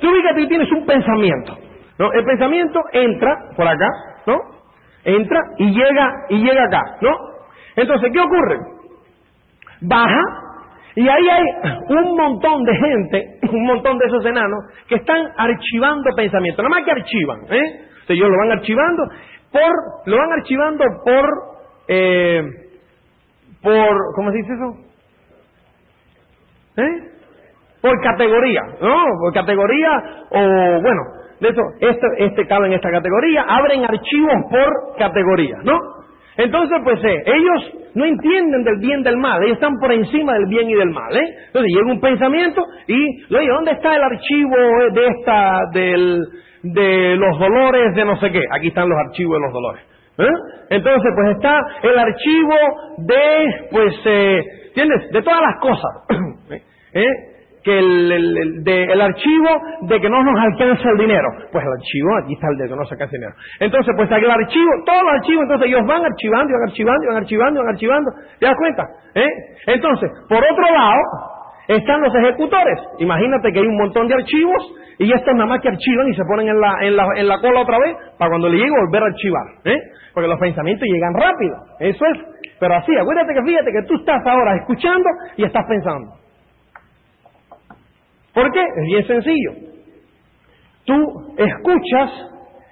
Speaker 2: Tú fíjate y tienes un pensamiento. ¿no? El pensamiento entra por acá, ¿no? Entra y llega y llega acá, ¿no? Entonces, ¿qué ocurre? Baja y ahí hay un montón de gente, un montón de esos enanos que están archivando pensamientos, nada más que archivan, ¿eh? Entonces ellos lo van archivando por, lo van archivando por, eh, por, ¿cómo se dice eso? ¿Eh? Por categoría, ¿no? Por categoría o, bueno, de eso, este, este cabe en esta categoría, abren archivos por categoría, ¿no? Entonces, pues eh, ellos no entienden del bien del mal, ellos están por encima del bien y del mal, ¿eh? Entonces llega un pensamiento y, oye, ¿dónde está el archivo de esta, del, de los dolores de no sé qué? Aquí están los archivos de los dolores. ¿eh? Entonces, pues está el archivo de, pues, eh, ¿entiendes? De todas las cosas. ¿eh? Que el, el, de, el, archivo de que no nos alcanza el dinero. Pues el archivo, aquí está el de que no se alcanza el dinero. Entonces, pues el archivo, todos los archivos, entonces ellos van archivando, van archivando, van archivando, van archivando. ¿Te das cuenta? ¿Eh? Entonces, por otro lado, están los ejecutores. Imagínate que hay un montón de archivos y estos nada más que archivan y se ponen en la, en la, en la cola otra vez para cuando le llegue volver a archivar. ¿eh? Porque los pensamientos llegan rápido. Eso es. Pero así, acuérdate que fíjate que tú estás ahora escuchando y estás pensando. ¿Por qué? Es bien sencillo. Tú escuchas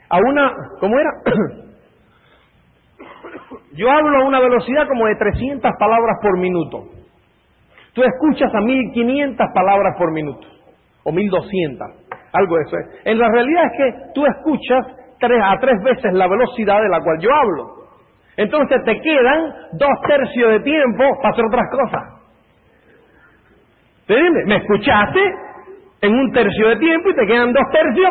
Speaker 2: a una, ¿cómo era? Yo hablo a una velocidad como de 300 palabras por minuto. Tú escuchas a 1500 palabras por minuto, o 1200, algo de eso. En la realidad es que tú escuchas tres a tres veces la velocidad de la cual yo hablo. Entonces te quedan dos tercios de tiempo para hacer otras cosas. ¿Te? ¿Me escuchaste? En un tercio de tiempo y te quedan dos tercios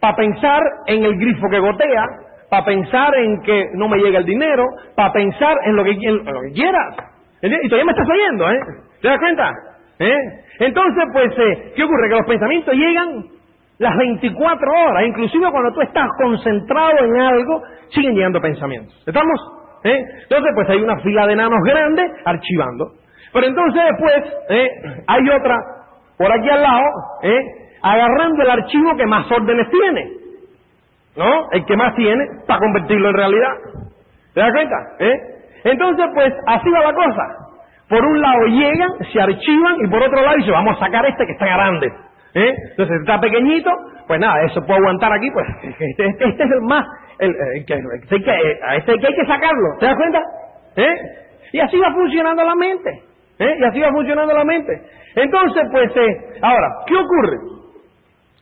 Speaker 2: para pensar en el grifo que gotea, para pensar en que no me llega el dinero, para pensar en lo que, lo que quieras. Y todavía me estás oyendo, ¿eh? ¿Te das cuenta? ¿Eh? Entonces, pues, eh, ¿qué ocurre? Que los pensamientos llegan las 24 horas, inclusive cuando tú estás concentrado en algo, siguen llegando pensamientos. ¿Estamos? ¿Eh? Entonces, pues hay una fila de enanos grandes archivando. Pero entonces después ¿eh? hay otra por aquí al lado, ¿eh? agarrando el archivo que más órdenes tiene, ¿no? El que más tiene para convertirlo en realidad. ¿Te das cuenta? ¿Eh? Entonces, pues así va la cosa. Por un lado llegan, se archivan y por otro lado dicen, vamos a sacar este que está grande. ¿Eh? Entonces está pequeñito, pues nada, eso puede aguantar aquí, pues este, este, este es el más, el, que, a este que hay que sacarlo, ¿te das cuenta? ¿Eh? Y así va funcionando la mente. ¿Eh? Y así va funcionando la mente. Entonces, pues, eh, ahora, ¿qué ocurre?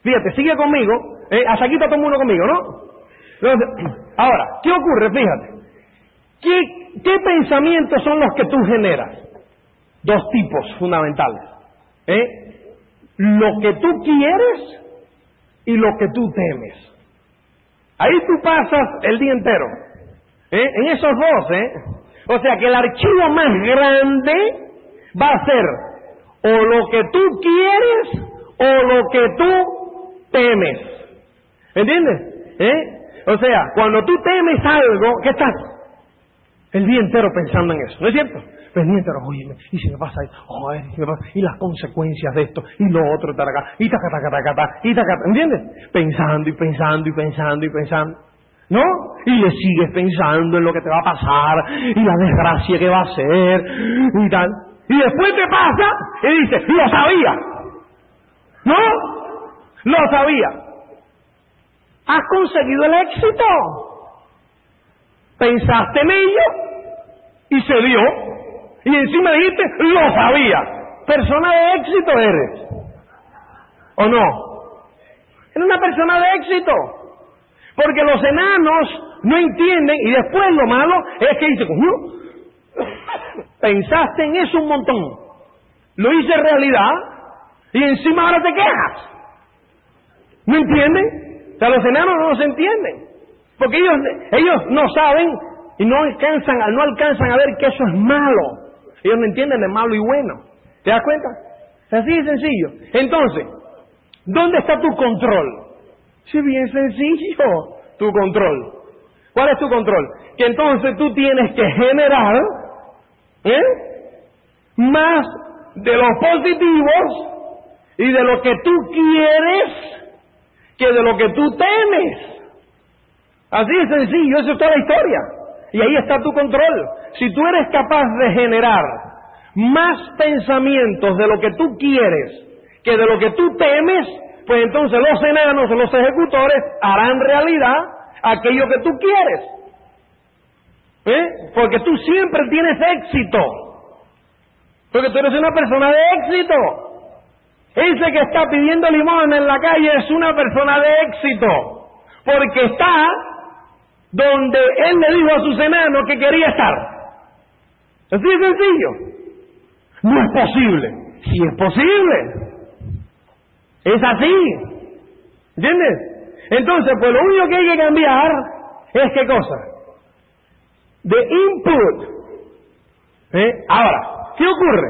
Speaker 2: Fíjate, sigue conmigo. Eh, hasta aquí está todo el mundo conmigo, ¿no? Ahora, ¿qué ocurre? Fíjate. ¿Qué, ¿Qué pensamientos son los que tú generas? Dos tipos fundamentales. Lo que tú quieres y lo que tú temes. Ahí tú pasas el día entero. En esos dos. O sea que el archivo más grande va a ser o lo que tú quieres o lo que tú temes. ¿Entiendes? ¿Eh? O sea, cuando tú temes algo, ¿qué estás? El día entero pensando en eso, ¿no es cierto? Pues entero, oye, y si me pasa joder, y, las consecuencias de esto, y lo otro, taraca, y taca, taca, taca, taca, y taca, ¿entiendes? Pensando y pensando y pensando y pensando. ¿No? Y le sigues pensando en lo que te va a pasar, y la desgracia que va a ser, y tal. Y después te pasa y dices, lo sabía. ¿No? Lo sabía. Has conseguido el éxito. Pensaste en ello y se dio. Y encima dijiste, lo sabía. Persona de éxito eres. ¿O no? Eres una persona de éxito. Porque los enanos no entienden y después lo malo es que dicen, Pensaste en eso un montón. Lo hice realidad y encima ahora te quejas. ¿No entienden? O sea, los enanos no se entienden. Porque ellos, ellos no saben y no alcanzan, no alcanzan a ver que eso es malo. Ellos no entienden de malo y bueno. ¿Te das cuenta? Es así de sencillo. Entonces, ¿dónde está tu control? Sí, bien sencillo, tu control. ¿Cuál es tu control? Que entonces tú tienes que generar ¿Eh? Más de los positivos y de lo que tú quieres que de lo que tú temes. Así de sencillo, eso es toda la historia. Y ahí está tu control. Si tú eres capaz de generar más pensamientos de lo que tú quieres que de lo que tú temes, pues entonces los enanos, los ejecutores, harán realidad aquello que tú quieres. ¿Eh? Porque tú siempre tienes éxito. Porque tú eres una persona de éxito. Ese que está pidiendo limón en la calle es una persona de éxito. Porque está donde él le dijo a sus enanos que quería estar. Así de sencillo. No es posible. Sí es posible. Es así. ¿Entiendes? Entonces, pues lo único que hay que cambiar es qué cosa? De input. ¿Eh? Ahora, ¿qué ocurre?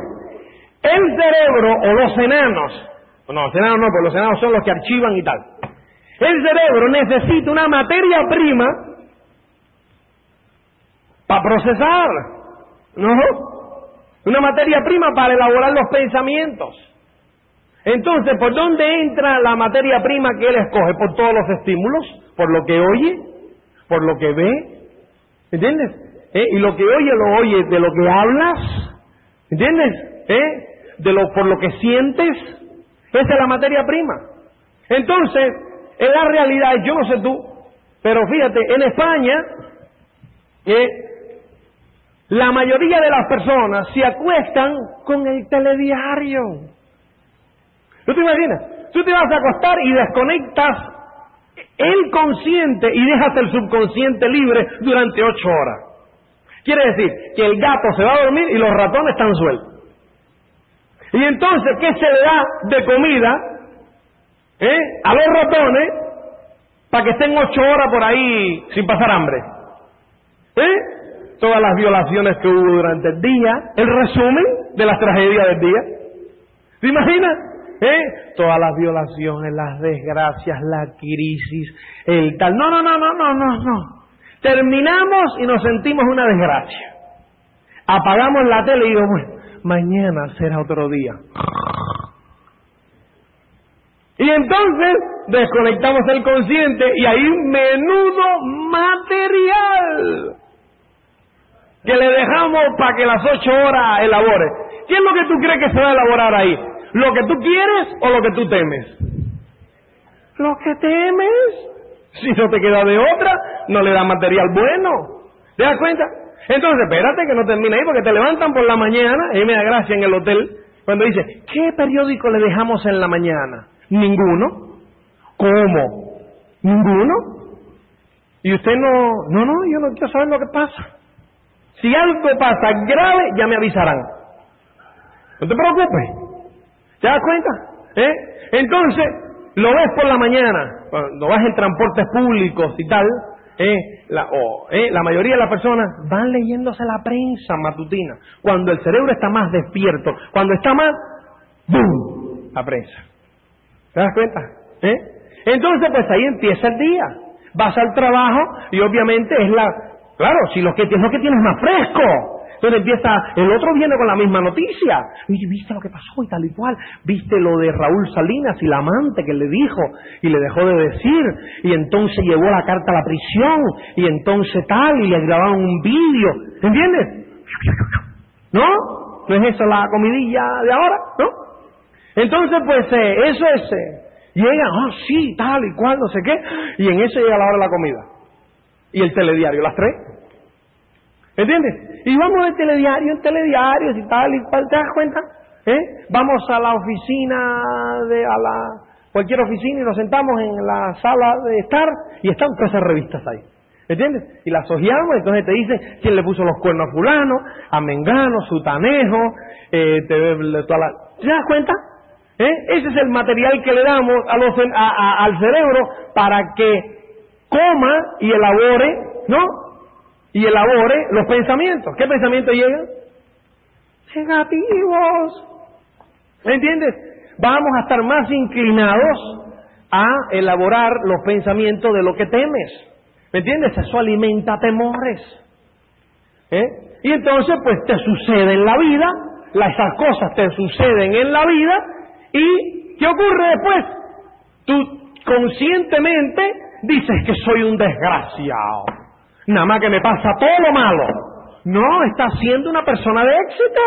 Speaker 2: El cerebro o los enanos, no, los enanos no, porque los enanos son los que archivan y tal. El cerebro necesita una materia prima para procesar, ¿no? Una materia prima para elaborar los pensamientos. Entonces, ¿por dónde entra la materia prima que él escoge? Por todos los estímulos, por lo que oye, por lo que ve, ¿entiendes? ¿Eh? Y lo que oye lo oye de lo que hablas, ¿entiendes? ¿Eh? De lo por lo que sientes, esa es la materia prima. Entonces, en la realidad, yo no sé tú, pero fíjate, en España, ¿eh? la mayoría de las personas se acuestan con el telediario. ¿Tú te imaginas? Tú te vas a acostar y desconectas el consciente y dejas el subconsciente libre durante ocho horas. Quiere decir que el gato se va a dormir y los ratones están sueltos. Y entonces, ¿qué se le da de comida eh, a los ratones para que estén ocho horas por ahí sin pasar hambre? ¿Eh? Todas las violaciones que hubo durante el día, el resumen de las tragedias del día. ¿Te? ¿Eh? Todas las violaciones, las desgracias, la crisis, el tal. No, no, no, no, no, no, no. Terminamos y nos sentimos una desgracia. Apagamos la tele y digo, bueno, mañana será otro día. Y entonces desconectamos el consciente y hay menudo material que le dejamos para que las ocho horas elabore. ¿Qué es lo que tú crees que se va a elaborar ahí? ¿Lo que tú quieres o lo que tú temes? Lo que temes. Si no te queda de otra, no le da material bueno. ¿Te das cuenta? Entonces, espérate que no termine ahí porque te levantan por la mañana, y me da gracia en el hotel, cuando dice, ¿qué periódico le dejamos en la mañana? Ninguno. ¿Cómo? ¿Ninguno? Y usted no, no, no, yo no quiero saber lo que pasa. Si algo pasa grave, ya me avisarán. No te preocupes. ¿Te das cuenta? ¿Eh? Entonces, lo ves por la mañana, cuando vas en transportes públicos y tal, ¿eh? La, ¿eh? la mayoría de las personas van leyéndose la prensa matutina. Cuando el cerebro está más despierto, cuando está más, ¡boom! La prensa. ¿Te das cuenta? ¿Eh? Entonces, pues ahí empieza el día. Vas al trabajo y obviamente es la... Claro, si lo que, es lo que tienes más fresco. Entonces empieza, el otro viene con la misma noticia. Y viste lo que pasó y tal y cual. Viste lo de Raúl Salinas y la amante que le dijo y le dejó de decir. Y entonces llevó la carta a la prisión. Y entonces tal, y le grabaron un vídeo. ¿Entiendes? ¿No? ¿No es eso la comidilla de ahora? ¿No? Entonces, pues eh, eso es... Eh, llega, ah, sí, tal y cual, no sé qué. Y en eso llega la hora de la comida. Y el telediario, las tres. ¿Entiendes? Y vamos de telediario en telediarios y tal y cual, ¿te das cuenta? ¿Eh? Vamos a la oficina, de, a la cualquier oficina y nos sentamos en la sala de estar y están todas esas revistas ahí. ¿Entiendes? Y las hojeamos, entonces te dicen quién le puso los cuernos a fulano, a Mengano, Sutanejo, eh, te, toda la... ¿te das cuenta? ¿Eh? Ese es el material que le damos a los, al cerebro para que coma y elabore, ¿no? Y elabore los pensamientos. ¿Qué pensamientos llegan? Negativos. ¿Me entiendes? Vamos a estar más inclinados a elaborar los pensamientos de lo que temes. ¿Me entiendes? Eso alimenta temores. ¿Eh? Y entonces, pues te sucede en la vida, esas cosas te suceden en la vida, ¿Y qué ocurre después? Tú conscientemente dices que soy un desgraciado. Nada más que me pasa todo lo malo. No, estás siendo una persona de éxito.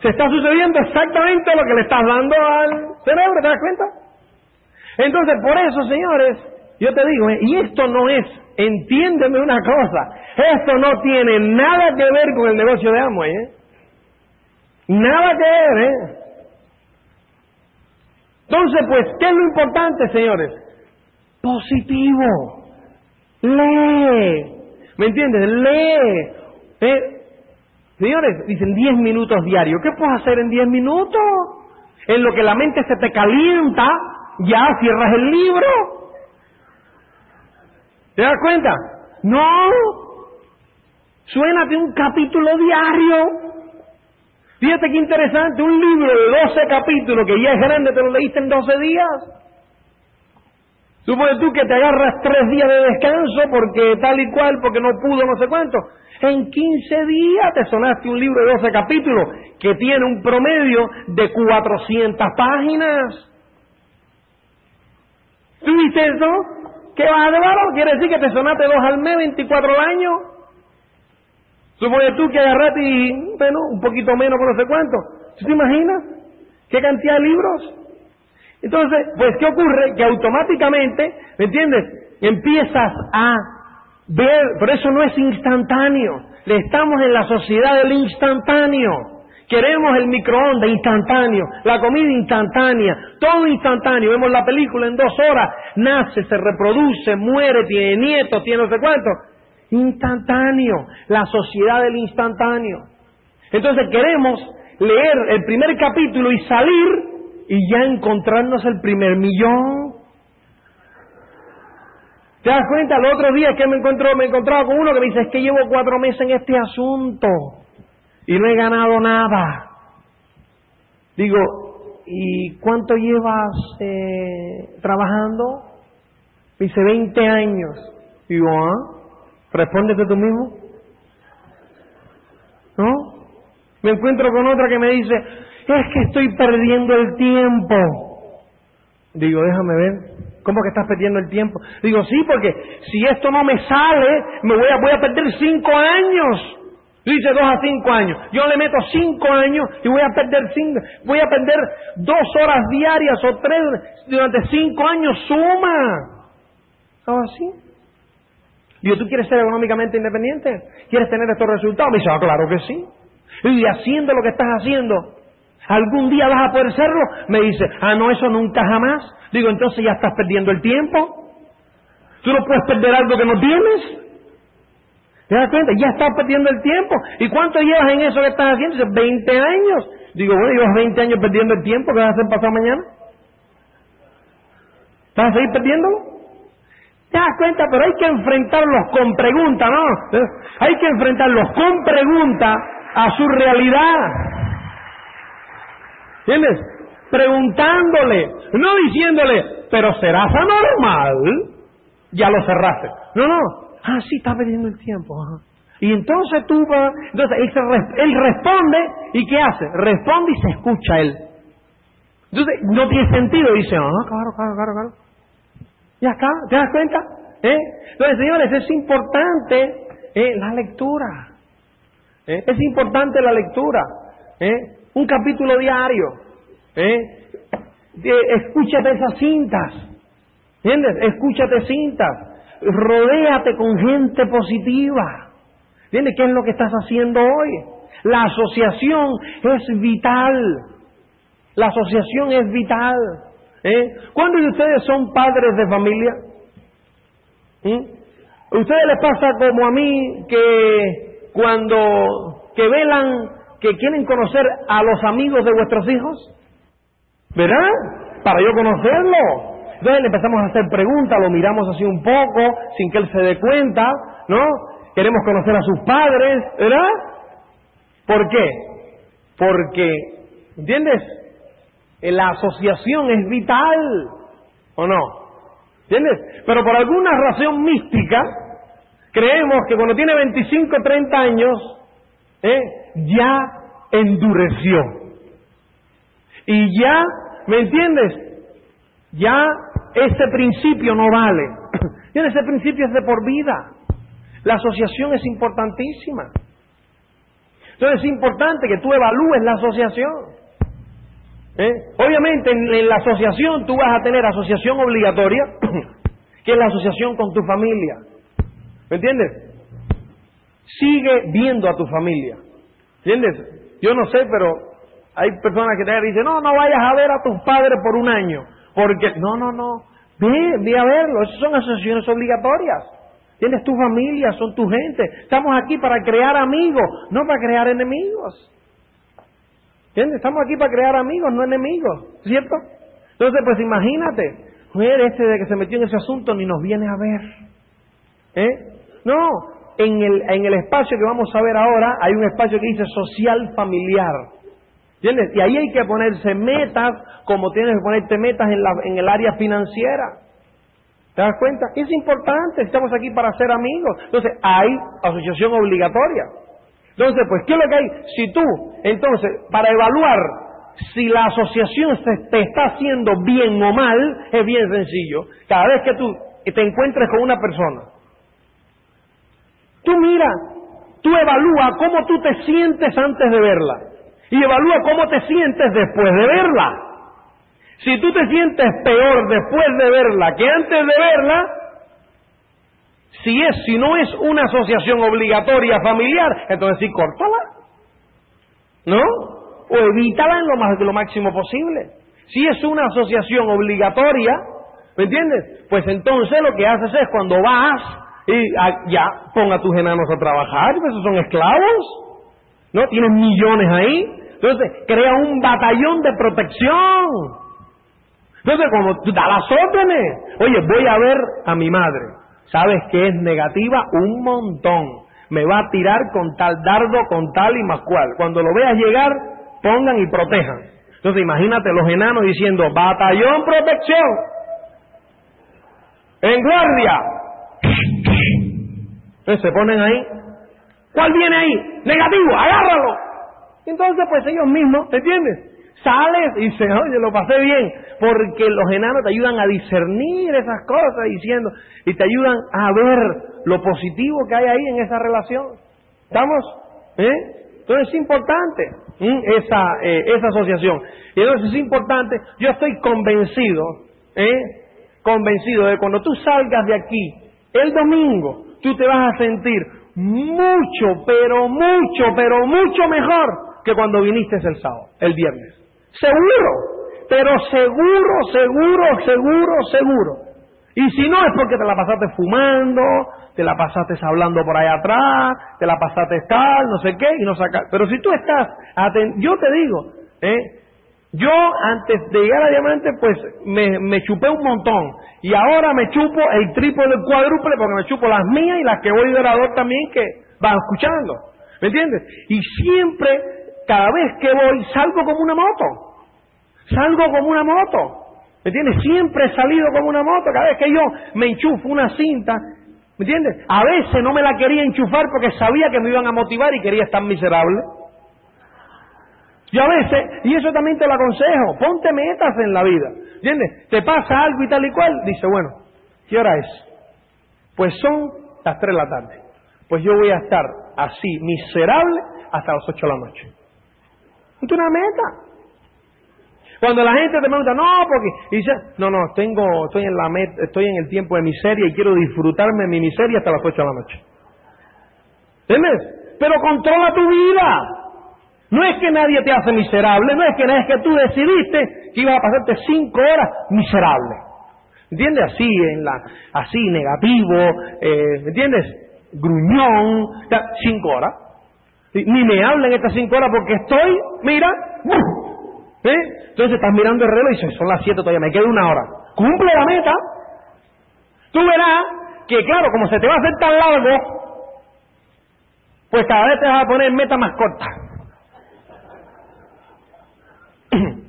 Speaker 2: Se está sucediendo exactamente lo que le estás dando al cerebro, ¿te das cuenta? Entonces, por eso, señores, yo te digo, ¿eh? y esto no es, entiéndeme una cosa, esto no tiene nada que ver con el negocio de Amway, ¿eh? Nada que ver, ¿eh? Entonces, pues, ¿qué es lo importante, señores? Positivo. Lee. ¿Me entiendes? Lee. ¿Eh? Señores, dicen 10 minutos diarios. ¿Qué puedes hacer en 10 minutos? En lo que la mente se te calienta, ya cierras el libro. ¿Te das cuenta? No. Suénate un capítulo diario. Fíjate qué interesante, un libro de 12 capítulos que ya es grande, te lo leíste en 12 días. Supone tú que te agarras tres días de descanso porque tal y cual, porque no pudo, no sé cuánto. En 15 días te sonaste un libro de 12 capítulos que tiene un promedio de 400 páginas. ¿Tú viste eso? ¿Qué vas valor? Quiere decir que te sonaste dos al mes, 24 años. Supone tú que agarraste bueno, un poquito menos, no sé cuánto. ¿Tú te imaginas? ¿Qué cantidad de libros? Entonces, pues, ¿qué ocurre? Que automáticamente, ¿me entiendes? Empiezas a ver, por eso no es instantáneo. Estamos en la sociedad del instantáneo. Queremos el microondas instantáneo, la comida instantánea, todo instantáneo. Vemos la película en dos horas, nace, se reproduce, muere, tiene nietos, tiene no sé cuánto. Instantáneo, la sociedad del instantáneo. Entonces queremos leer el primer capítulo y salir y ya encontrarnos el primer millón. ¿Te das cuenta? El otro día que me encontró, me encontraba con uno que me dice, es que llevo cuatro meses en este asunto y no he ganado nada. Digo, ¿y cuánto llevas eh, trabajando? Me dice, 20 años. Digo, ¿ah? Respóndete tú mismo. ¿No? Me encuentro con otra que me dice, es que estoy perdiendo el tiempo. Digo, déjame ver. ¿Cómo que estás perdiendo el tiempo? Digo, sí, porque si esto no me sale, me voy a, voy a perder cinco años. Dice dos a cinco años. Yo le meto cinco años y voy a perder cinco, voy a perder dos horas diarias o tres durante cinco años. Suma. ¿Sabes así? Digo, ¿tú quieres ser económicamente independiente? ¿Quieres tener estos resultados? Me dice, ah, claro que sí. Y haciendo lo que estás haciendo, ¿algún día vas a poder serlo? Me dice, ah, no, eso nunca jamás. Digo, entonces ya estás perdiendo el tiempo. Tú no puedes perder algo que no tienes. ¿Te das cuenta? Ya estás perdiendo el tiempo. ¿Y cuánto llevas en eso que estás haciendo? Dice, 20 años. Digo, bueno, llevas 20 años perdiendo el tiempo. ¿Qué vas a hacer pasado mañana? ¿Vas a seguir perdiéndolo? ¿Te das cuenta? Pero hay que enfrentarlos con preguntas, ¿no? Hay que enfrentarlos con preguntas a su realidad. ¿Entiendes? Preguntándole, no diciéndole, pero serás anormal. Ya lo cerraste. No, no. Ah, sí, está perdiendo el tiempo. Y entonces tú vas, entonces él responde y ¿qué hace? Responde y se escucha él. Entonces no tiene sentido, dice, ah, claro, claro, claro, claro. Ya está, ¿te das cuenta? ¿Eh? Entonces, señores, es importante ¿eh? la lectura. ¿Eh? Es importante la lectura. ¿eh? Un capítulo diario. ¿eh? Escúchate esas cintas. ¿Entiendes? Escúchate cintas. Rodéate con gente positiva. ¿Entiendes? ¿Qué es lo que estás haciendo hoy? La asociación es vital. La asociación es vital. ¿Eh? ¿Cuántos de ustedes son padres de familia? Ustedes les pasa como a mí que cuando que velan, que quieren conocer a los amigos de vuestros hijos? ¿Verdad? Para yo conocerlo. Entonces le empezamos a hacer preguntas, lo miramos así un poco, sin que él se dé cuenta, ¿no? Queremos conocer a sus padres, ¿verdad? ¿Por qué? Porque, ¿entiendes? La asociación es vital, ¿o no? ¿Entiendes? Pero por alguna razón mística, creemos que cuando tiene 25 o 30 años, ¿eh? ya endureció. Y ya, ¿me entiendes? Ya ese principio no vale. Ese principio es de por vida. La asociación es importantísima. Entonces es importante que tú evalúes la asociación. ¿Eh? Obviamente en, la asociación tú vas a tener asociación obligatoria, que es la asociación con tu familia. ¿Me entiendes? Sigue viendo a tu familia. ¿Entiendes? Yo no sé, pero hay personas que te dicen, no, no vayas a ver a tus padres por un año. Porque, no, no, no. Ve, ve a verlo. Esas son asociaciones obligatorias. Tienes tu familia, son tu gente. Estamos aquí para crear amigos, no para crear enemigos. ¿Entiendes? Estamos aquí para crear amigos, no enemigos. ¿Cierto? Entonces, pues imagínate, mujer este de que se metió en ese asunto ni nos viene a ver. ¿Eh? No, en el, en el espacio que vamos a ver ahora hay un espacio que dice social familiar. ¿Entiendes? Y ahí hay que ponerse metas como tienes que ponerte metas en, la, en el área financiera. ¿Te das cuenta? Es importante, estamos aquí para ser amigos. Entonces, hay asociación obligatoria. Entonces, pues, ¿qué es lo que hay? Si tú, entonces, para evaluar si la asociación te está haciendo bien o mal, es bien sencillo. Cada vez que tú te encuentres con una persona, tú mira, tú evalúa cómo tú te sientes antes de verla y evalúa cómo te sientes después de verla. Si tú te sientes peor después de verla que antes de verla, si es, si no es una asociación obligatoria familiar, entonces sí, córtala. ¿No? O evítala en lo, más, lo máximo posible. Si es una asociación obligatoria, ¿me entiendes? Pues entonces lo que haces es cuando vas y ya ponga tus enanos a trabajar, pues esos son esclavos, ¿no? Tienes millones ahí. Entonces, crea un batallón de protección. Entonces, como tú da las órdenes, oye, voy a ver a mi madre. ¿Sabes que es negativa? Un montón. Me va a tirar con tal dardo, con tal y más cual. Cuando lo veas llegar, pongan y protejan. Entonces, imagínate los enanos diciendo, batallón protección. En guardia. Entonces se ponen ahí. ¿Cuál viene ahí? Negativo, agárralo. Entonces, pues ellos mismos, ¿entiendes? Sales y dices, oye, lo pasé bien, porque los enanos te ayudan a discernir esas cosas diciendo, y te ayudan a ver lo positivo que hay ahí en esa relación. ¿Estamos? ¿Eh? Entonces es importante esa, eh, esa asociación. Y entonces es importante, yo estoy convencido, ¿eh? convencido de que cuando tú salgas de aquí, el domingo, tú te vas a sentir mucho, pero mucho, pero mucho mejor que cuando viniste el sábado, el viernes. Seguro, pero seguro, seguro, seguro, seguro. Y si no es porque te la pasaste fumando, te la pasaste hablando por ahí atrás, te la pasaste tal, no sé qué, y no sacas. Pero si tú estás, yo te digo, ¿eh? Yo antes de llegar a Diamante, pues me, chupé un montón. Y ahora me chupo el triple del cuádruple porque me chupo las mías y las que voy de orador también que van escuchando. ¿Me entiendes? Y siempre, cada vez que voy, salgo como una moto. Salgo como una moto. ¿Me entiendes? Siempre he salido como una moto. Cada vez que yo me enchufo una cinta, ¿me entiendes? A veces no me la quería enchufar porque sabía que me iban a motivar y quería estar miserable. Y a veces, y eso también te lo aconsejo, ponte metas en la vida. ¿Entiendes? Te pasa algo y tal y cual, dice, bueno, ¿qué hora es? Pues son las 3 de la tarde. Pues yo voy a estar así, miserable, hasta las 8 de la noche. Es una meta. Cuando la gente te pregunta, no, porque dice, no, no, tengo, estoy en la met, estoy en el tiempo de miseria y quiero disfrutarme de mi miseria hasta las 8 de la noche. ¿Entiendes? Pero controla tu vida. No es que nadie te hace miserable, no es que es que tú decidiste que ibas a pasarte cinco horas miserable. ¿Entiendes? Así, en la, así, negativo, eh, ¿me entiendes? Gruñón, cinco horas. Ni me hablen estas cinco horas porque estoy, mira, ¿eh? Entonces estás mirando el reloj y dices, son las siete todavía, me queda una hora. Cumple la meta. Tú verás que, claro, como se te va a hacer tan largo, pues cada vez te vas a poner meta más corta.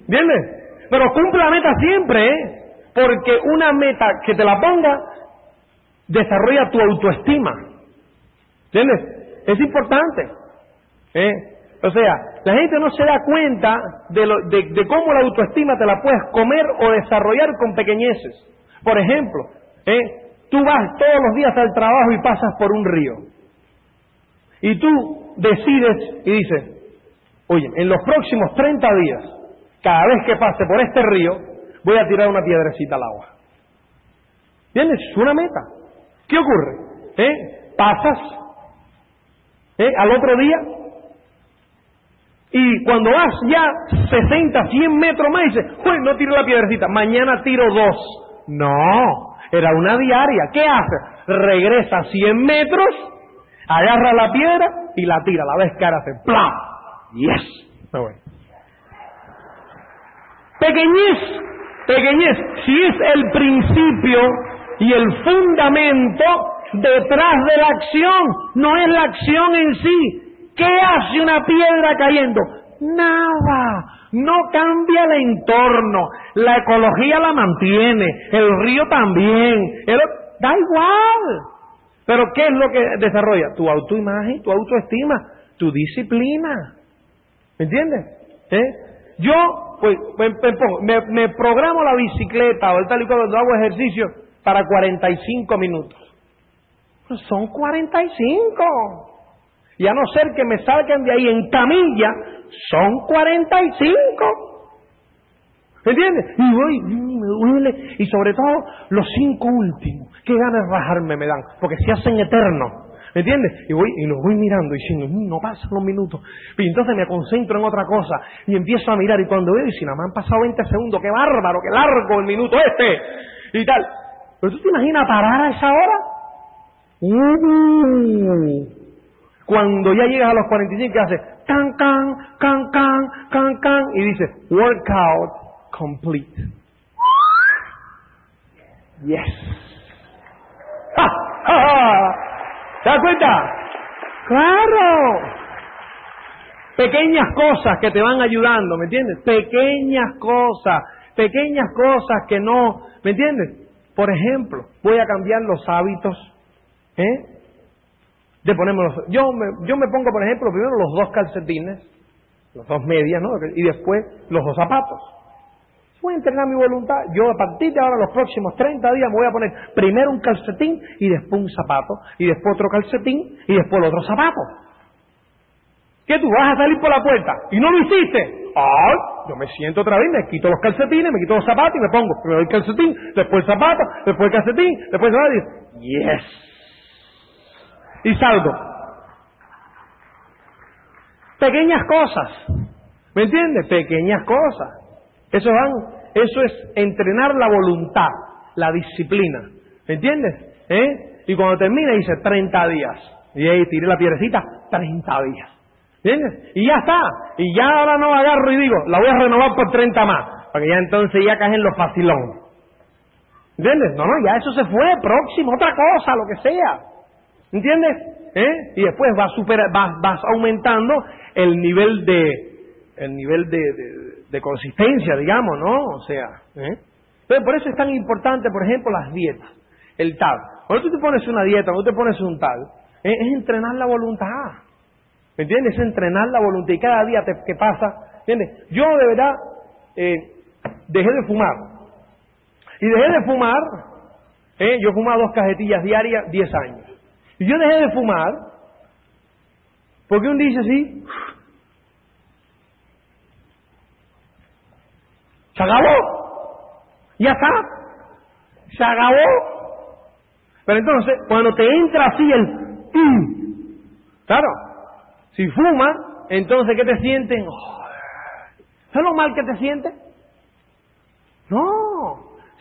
Speaker 2: ¿Entiendes? Pero cumple la meta siempre, ¿eh? Porque una meta que te la ponga desarrolla tu autoestima. ¿Entiendes? Es importante. ¿eh? O sea, la gente no se da cuenta de, lo, de, cómo la autoestima te la puedes comer o desarrollar con pequeñeces. Por ejemplo, ¿eh? tú vas todos los días al trabajo y pasas por un río. Y tú decides y dices, oye, en los próximos 30 días cada vez que pase por este río, voy a tirar una piedrecita al agua. ¿Entiendes? Es una meta. ¿Qué ocurre? ¿Eh? Pasas ¿eh? al otro día y cuando vas ya 60, 100 metros más, dices, pues no tiro la piedrecita, mañana tiro dos. No, era una diaria. ¿Qué hace? Regresa 100 metros, agarra la piedra y la tira, la ves cara, hace ¡plá! ¡Yes! Pequeñez, pequeñez, si es el principio y el fundamento detrás de la acción, no es la acción en sí. ¿Qué hace una piedra cayendo? Nada. No cambia el entorno. La ecología la mantiene. El río también. da igual. Pero ¿qué es lo que desarrolla? Tu autoimagen, tu autoestima, tu disciplina. ¿Me entiendes? ¿Eh? Yo pues, me, programo la bicicleta o el tal y cuando hago ejercicio para 45 minutos. Pues son 45. Y a no ser que me salgan de ahí en camilla, son 45. ¿Entiendes? Y voy, me duele. Y sobre todo, los cinco últimos. Qué ganas de rajarme me dan. Porque se hacen eternos. ¿Me entiendes? Y voy y los voy mirando diciendo, mm, no pasan los minutos. Y entonces me concentro en otra cosa y empiezo a mirar y cuando veo, y si nada más han pasado 20 segundos, qué bárbaro, qué largo el minuto este y tal. Pero tú te imaginas parar a esa hora? Uh, cuando ya llegas a los 45, ¿qué haces? Can, can, can, can, can, can, y dices, workout complete. Yes. ¿Te das cuenta? Claro. Pequeñas cosas que te van ayudando, ¿me entiendes? Pequeñas cosas, pequeñas cosas que no, ¿me entiendes? Por ejemplo, voy a cambiar los hábitos, ¿eh? De ponerme los, yo me, yo me pongo, por ejemplo, primero los dos calcetines, los dos medias, ¿no? Y después los dos zapatos. Voy a entrenar mi voluntad. Yo a partir de ahora, los próximos 30 días, me voy a poner primero un calcetín y después un zapato, y después otro calcetín y después el otro zapato. ¿Qué tú vas a salir por la puerta y no lo hiciste? ¡Ay! Yo me siento otra vez, me quito los calcetines, me quito los zapatos y me pongo primero el calcetín, después el zapato, después el calcetín, después el zapato y ¡Yes! Y salgo. Pequeñas cosas. ¿Me entiendes? Pequeñas cosas. Eso, eso es entrenar la voluntad, la disciplina. ¿Me entiendes? ¿Eh? Y cuando termina dice 30 días. Y ahí tiré la piedrecita, 30 días. ¿Entiendes? Y ya está. Y ya ahora no agarro y digo, la voy a renovar por 30 más. Para que ya entonces ya caen los facilón. ¿Entiendes? No, no, ya eso se fue, próximo, otra cosa, lo que sea. ¿Entiendes? ¿Eh? Y después vas, super, vas, vas aumentando el nivel de, el nivel de consistencia, digamos, ¿no? O sea, ¿eh? Entonces, por eso es tan importante, por ejemplo, las dietas, el tal. Cuando tú te pones una dieta, cuando tú te pones un tal, ¿eh? es entrenar la voluntad. ¿Me entiendes? Es entrenar la voluntad y cada día te, que pasa, ¿entiendes? Yo de verdad eh, dejé de fumar. Y dejé de fumar, ¿eh? yo fumaba dos cajetillas diarias, 10 años. Y yo dejé de fumar porque un dice así, Se acabó. Ya está. Se acabó. Pero entonces, cuando te entra así el... claro, si fumas, entonces ¿qué te sienten? ¿Sabes lo mal que te sientes? No,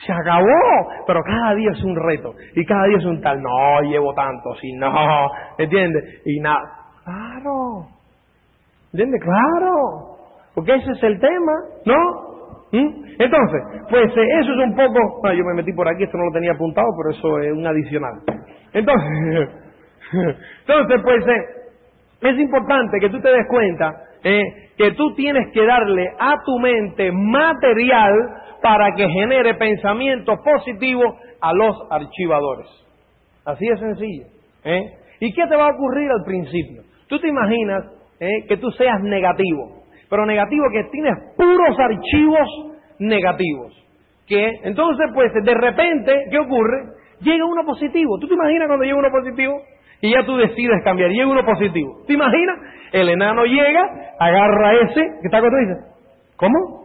Speaker 2: se acabó, pero cada día es un reto y cada día es un tal, no llevo tanto, si no, ¿entiendes? Y nada, claro, ¿entiendes? Claro, porque ese es el tema, ¿no? ¿Mm? Entonces, pues eh, eso es un poco, yo me metí por aquí, esto no lo tenía apuntado, pero eso es un adicional. Entonces, entonces pues eh, es importante que tú te des cuenta eh, que tú tienes que darle a tu mente material para que genere pensamientos positivos a los archivadores. Así de sencillo. ¿Y qué te va a ocurrir al principio? Tú te imaginas que tú seas negativo pero negativo que tienes puros archivos negativos. Que entonces, pues, de repente, ¿qué ocurre? Llega uno positivo. ¿Tú te imaginas cuando llega uno positivo? Y ya tú decides cambiar, llega uno positivo. ¿Te imaginas? El enano llega, agarra ese, ¿qué está cuando dice? ¿Cómo?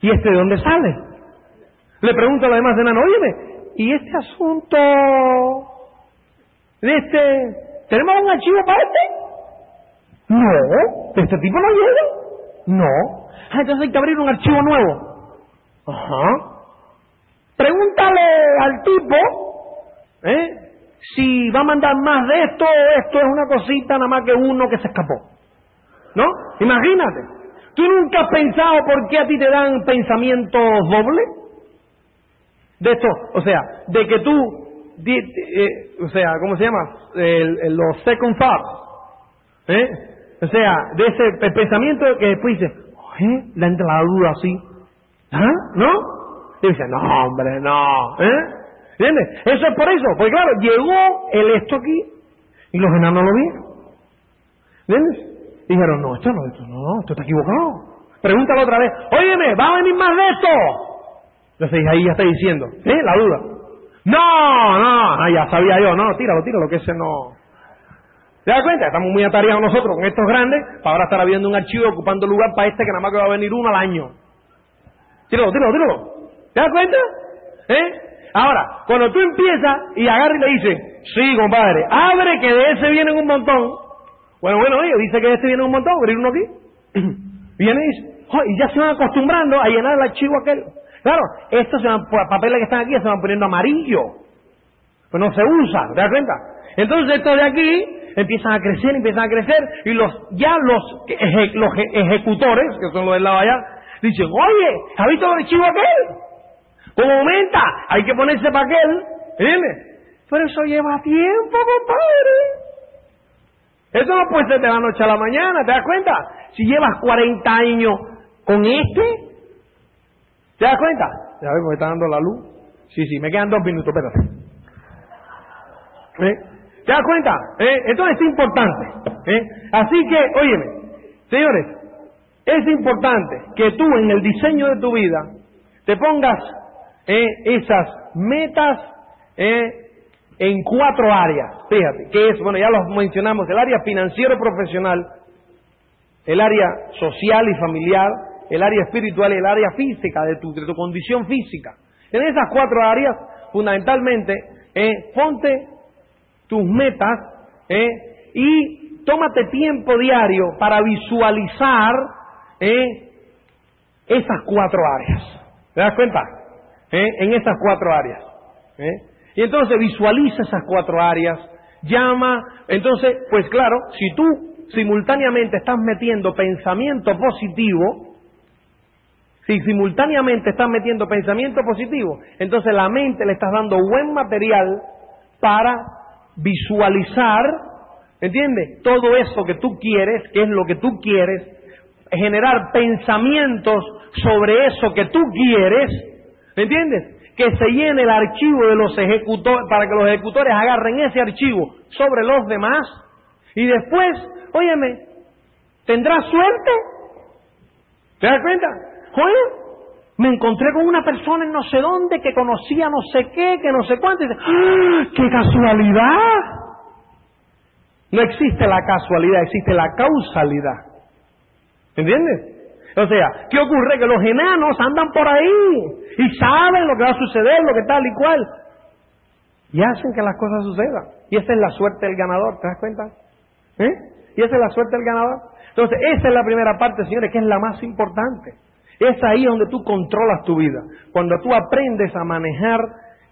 Speaker 2: ¿Y este de dónde sale? Le pregunta a los demás enanos, óyeme, y este asunto de este, ¿tenemos un archivo para este? No, este tipo no llega. No. Ah, entonces hay que abrir un archivo nuevo. Ajá. Pregúntale al tipo, ¿eh? Si va a mandar más de esto, esto es una cosita nada más que uno que se escapó. ¿No? Imagínate. ¿Tú nunca has pensado por qué a ti te dan pensamientos dobles? De esto, o sea, de que tú, eh, o sea, ¿cómo se llama? los second thoughts. ¿Eh? O sea, de ese pensamiento que después dice, ¿eh? Le entra la duda así. ¿Ah? ¿No? Y dice, no, hombre, no. ¿Eh? ¿Entiendes? Eso es por eso. Porque claro, llegó el esto aquí y los enanos lo vieron. ¿Entiendes? Dijeron, no, esto no, esto no, esto está equivocado. Pregúntalo otra vez, óyeme, ¿va a venir más de esto? Entonces ahí ya está diciendo, ¿sí? La duda. No, no, ah, ya sabía yo, no, tíralo, tíralo, que ese no. ¿Te das cuenta? Estamos muy atareados nosotros con estos grandes para ahora estar habiendo un archivo ocupando lugar para este que nada más que va a venir uno al año. Tíralo, tíralo, tíralo. ¿Te das cuenta? ¿Eh? Ahora, cuando tú empiezas y agarras y le dices, sí, compadre, abre que de ese vienen un montón. Bueno, bueno, oye, dice que de este viene un montón, abrir uno aquí. Viene y dice, y ya se van acostumbrando a llenar el archivo aquel. Claro, estos papeles que están aquí se van poniendo amarillo. Pues no se usa, ¿te das cuenta? Entonces estos de aquí empiezan a crecer, empiezan a crecer, y los ya los, los ejecutores, que son los del lado allá, dicen, oye, ¿has visto el archivo aquel? ¿Cómo aumenta? Hay que ponerse para aquel, ¿entiendes? Pero eso lleva tiempo, compadre. Eso no puede ser de la noche a la mañana, ¿te das cuenta? Si llevas 40 años con este, ¿te das cuenta? Ya ves, me está dando la luz. Sí, sí, me quedan dos minutos, espérate. ¿Eh? ¿Te das cuenta? ¿Eh? Entonces es importante. ¿eh? Así que, óyeme, señores, es importante que tú en el diseño de tu vida te pongas ¿eh? esas metas ¿eh? en cuatro áreas. Fíjate, que es, bueno, ya los mencionamos, el área financiero profesional, el área social y familiar, el área espiritual y el área física, de tu, condición física. En esas cuatro áreas, fundamentalmente, ponte tus metas eh, y tómate tiempo diario para visualizar eh, esas cuatro áreas. ¿Te das cuenta? Eh, en esas cuatro áreas. Y entonces visualiza esas cuatro áreas, llama, entonces, pues claro, si tú simultáneamente estás metiendo pensamiento positivo, si simultáneamente estás metiendo pensamiento positivo, entonces la mente le estás dando buen material para visualizar, ¿entiendes? Todo eso que tú quieres, que es lo que tú quieres, generar pensamientos sobre eso que tú quieres, ¿entiendes? que se llene el archivo de los ejecutores, para que los ejecutores agarren ese archivo sobre los demás, y después, óyeme, ¿tendrás suerte? ¿Te das cuenta? Oye, me encontré con una persona en no sé dónde que conocía no sé qué, que no sé cuánto, y dice, ¡Ah, ¡qué casualidad! No existe la casualidad, existe la causalidad. ¿Entiendes? O sea, ¿qué ocurre? Que los enanos andan por ahí y saben lo que va a suceder, lo que tal y cual. Y hacen que las cosas sucedan. Y esa es la suerte del ganador, ¿te das cuenta? ¿Eh? Y esa es la suerte del ganador. Entonces, esa es la primera parte, señores, que es la más importante. Es ahí donde tú controlas tu vida. Cuando tú aprendes a manejar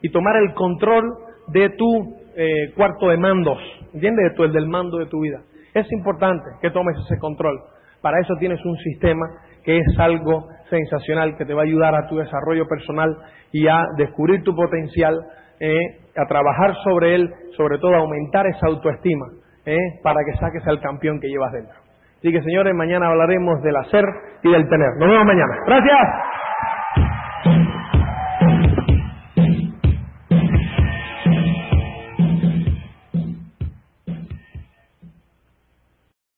Speaker 2: y tomar el control de tu eh, cuarto de mandos, ¿entiendes? De tu, el del mando de tu vida. Es importante que tomes ese control. Para eso tienes un sistema que es algo sensacional que te va a ayudar a tu desarrollo personal y a descubrir tu potencial, eh, a trabajar sobre él, sobre todo a aumentar esa autoestima, eh, para que saques al campeón que llevas dentro. Así que señores, mañana hablaremos del hacer y del tener. Nos vemos mañana. Gracias.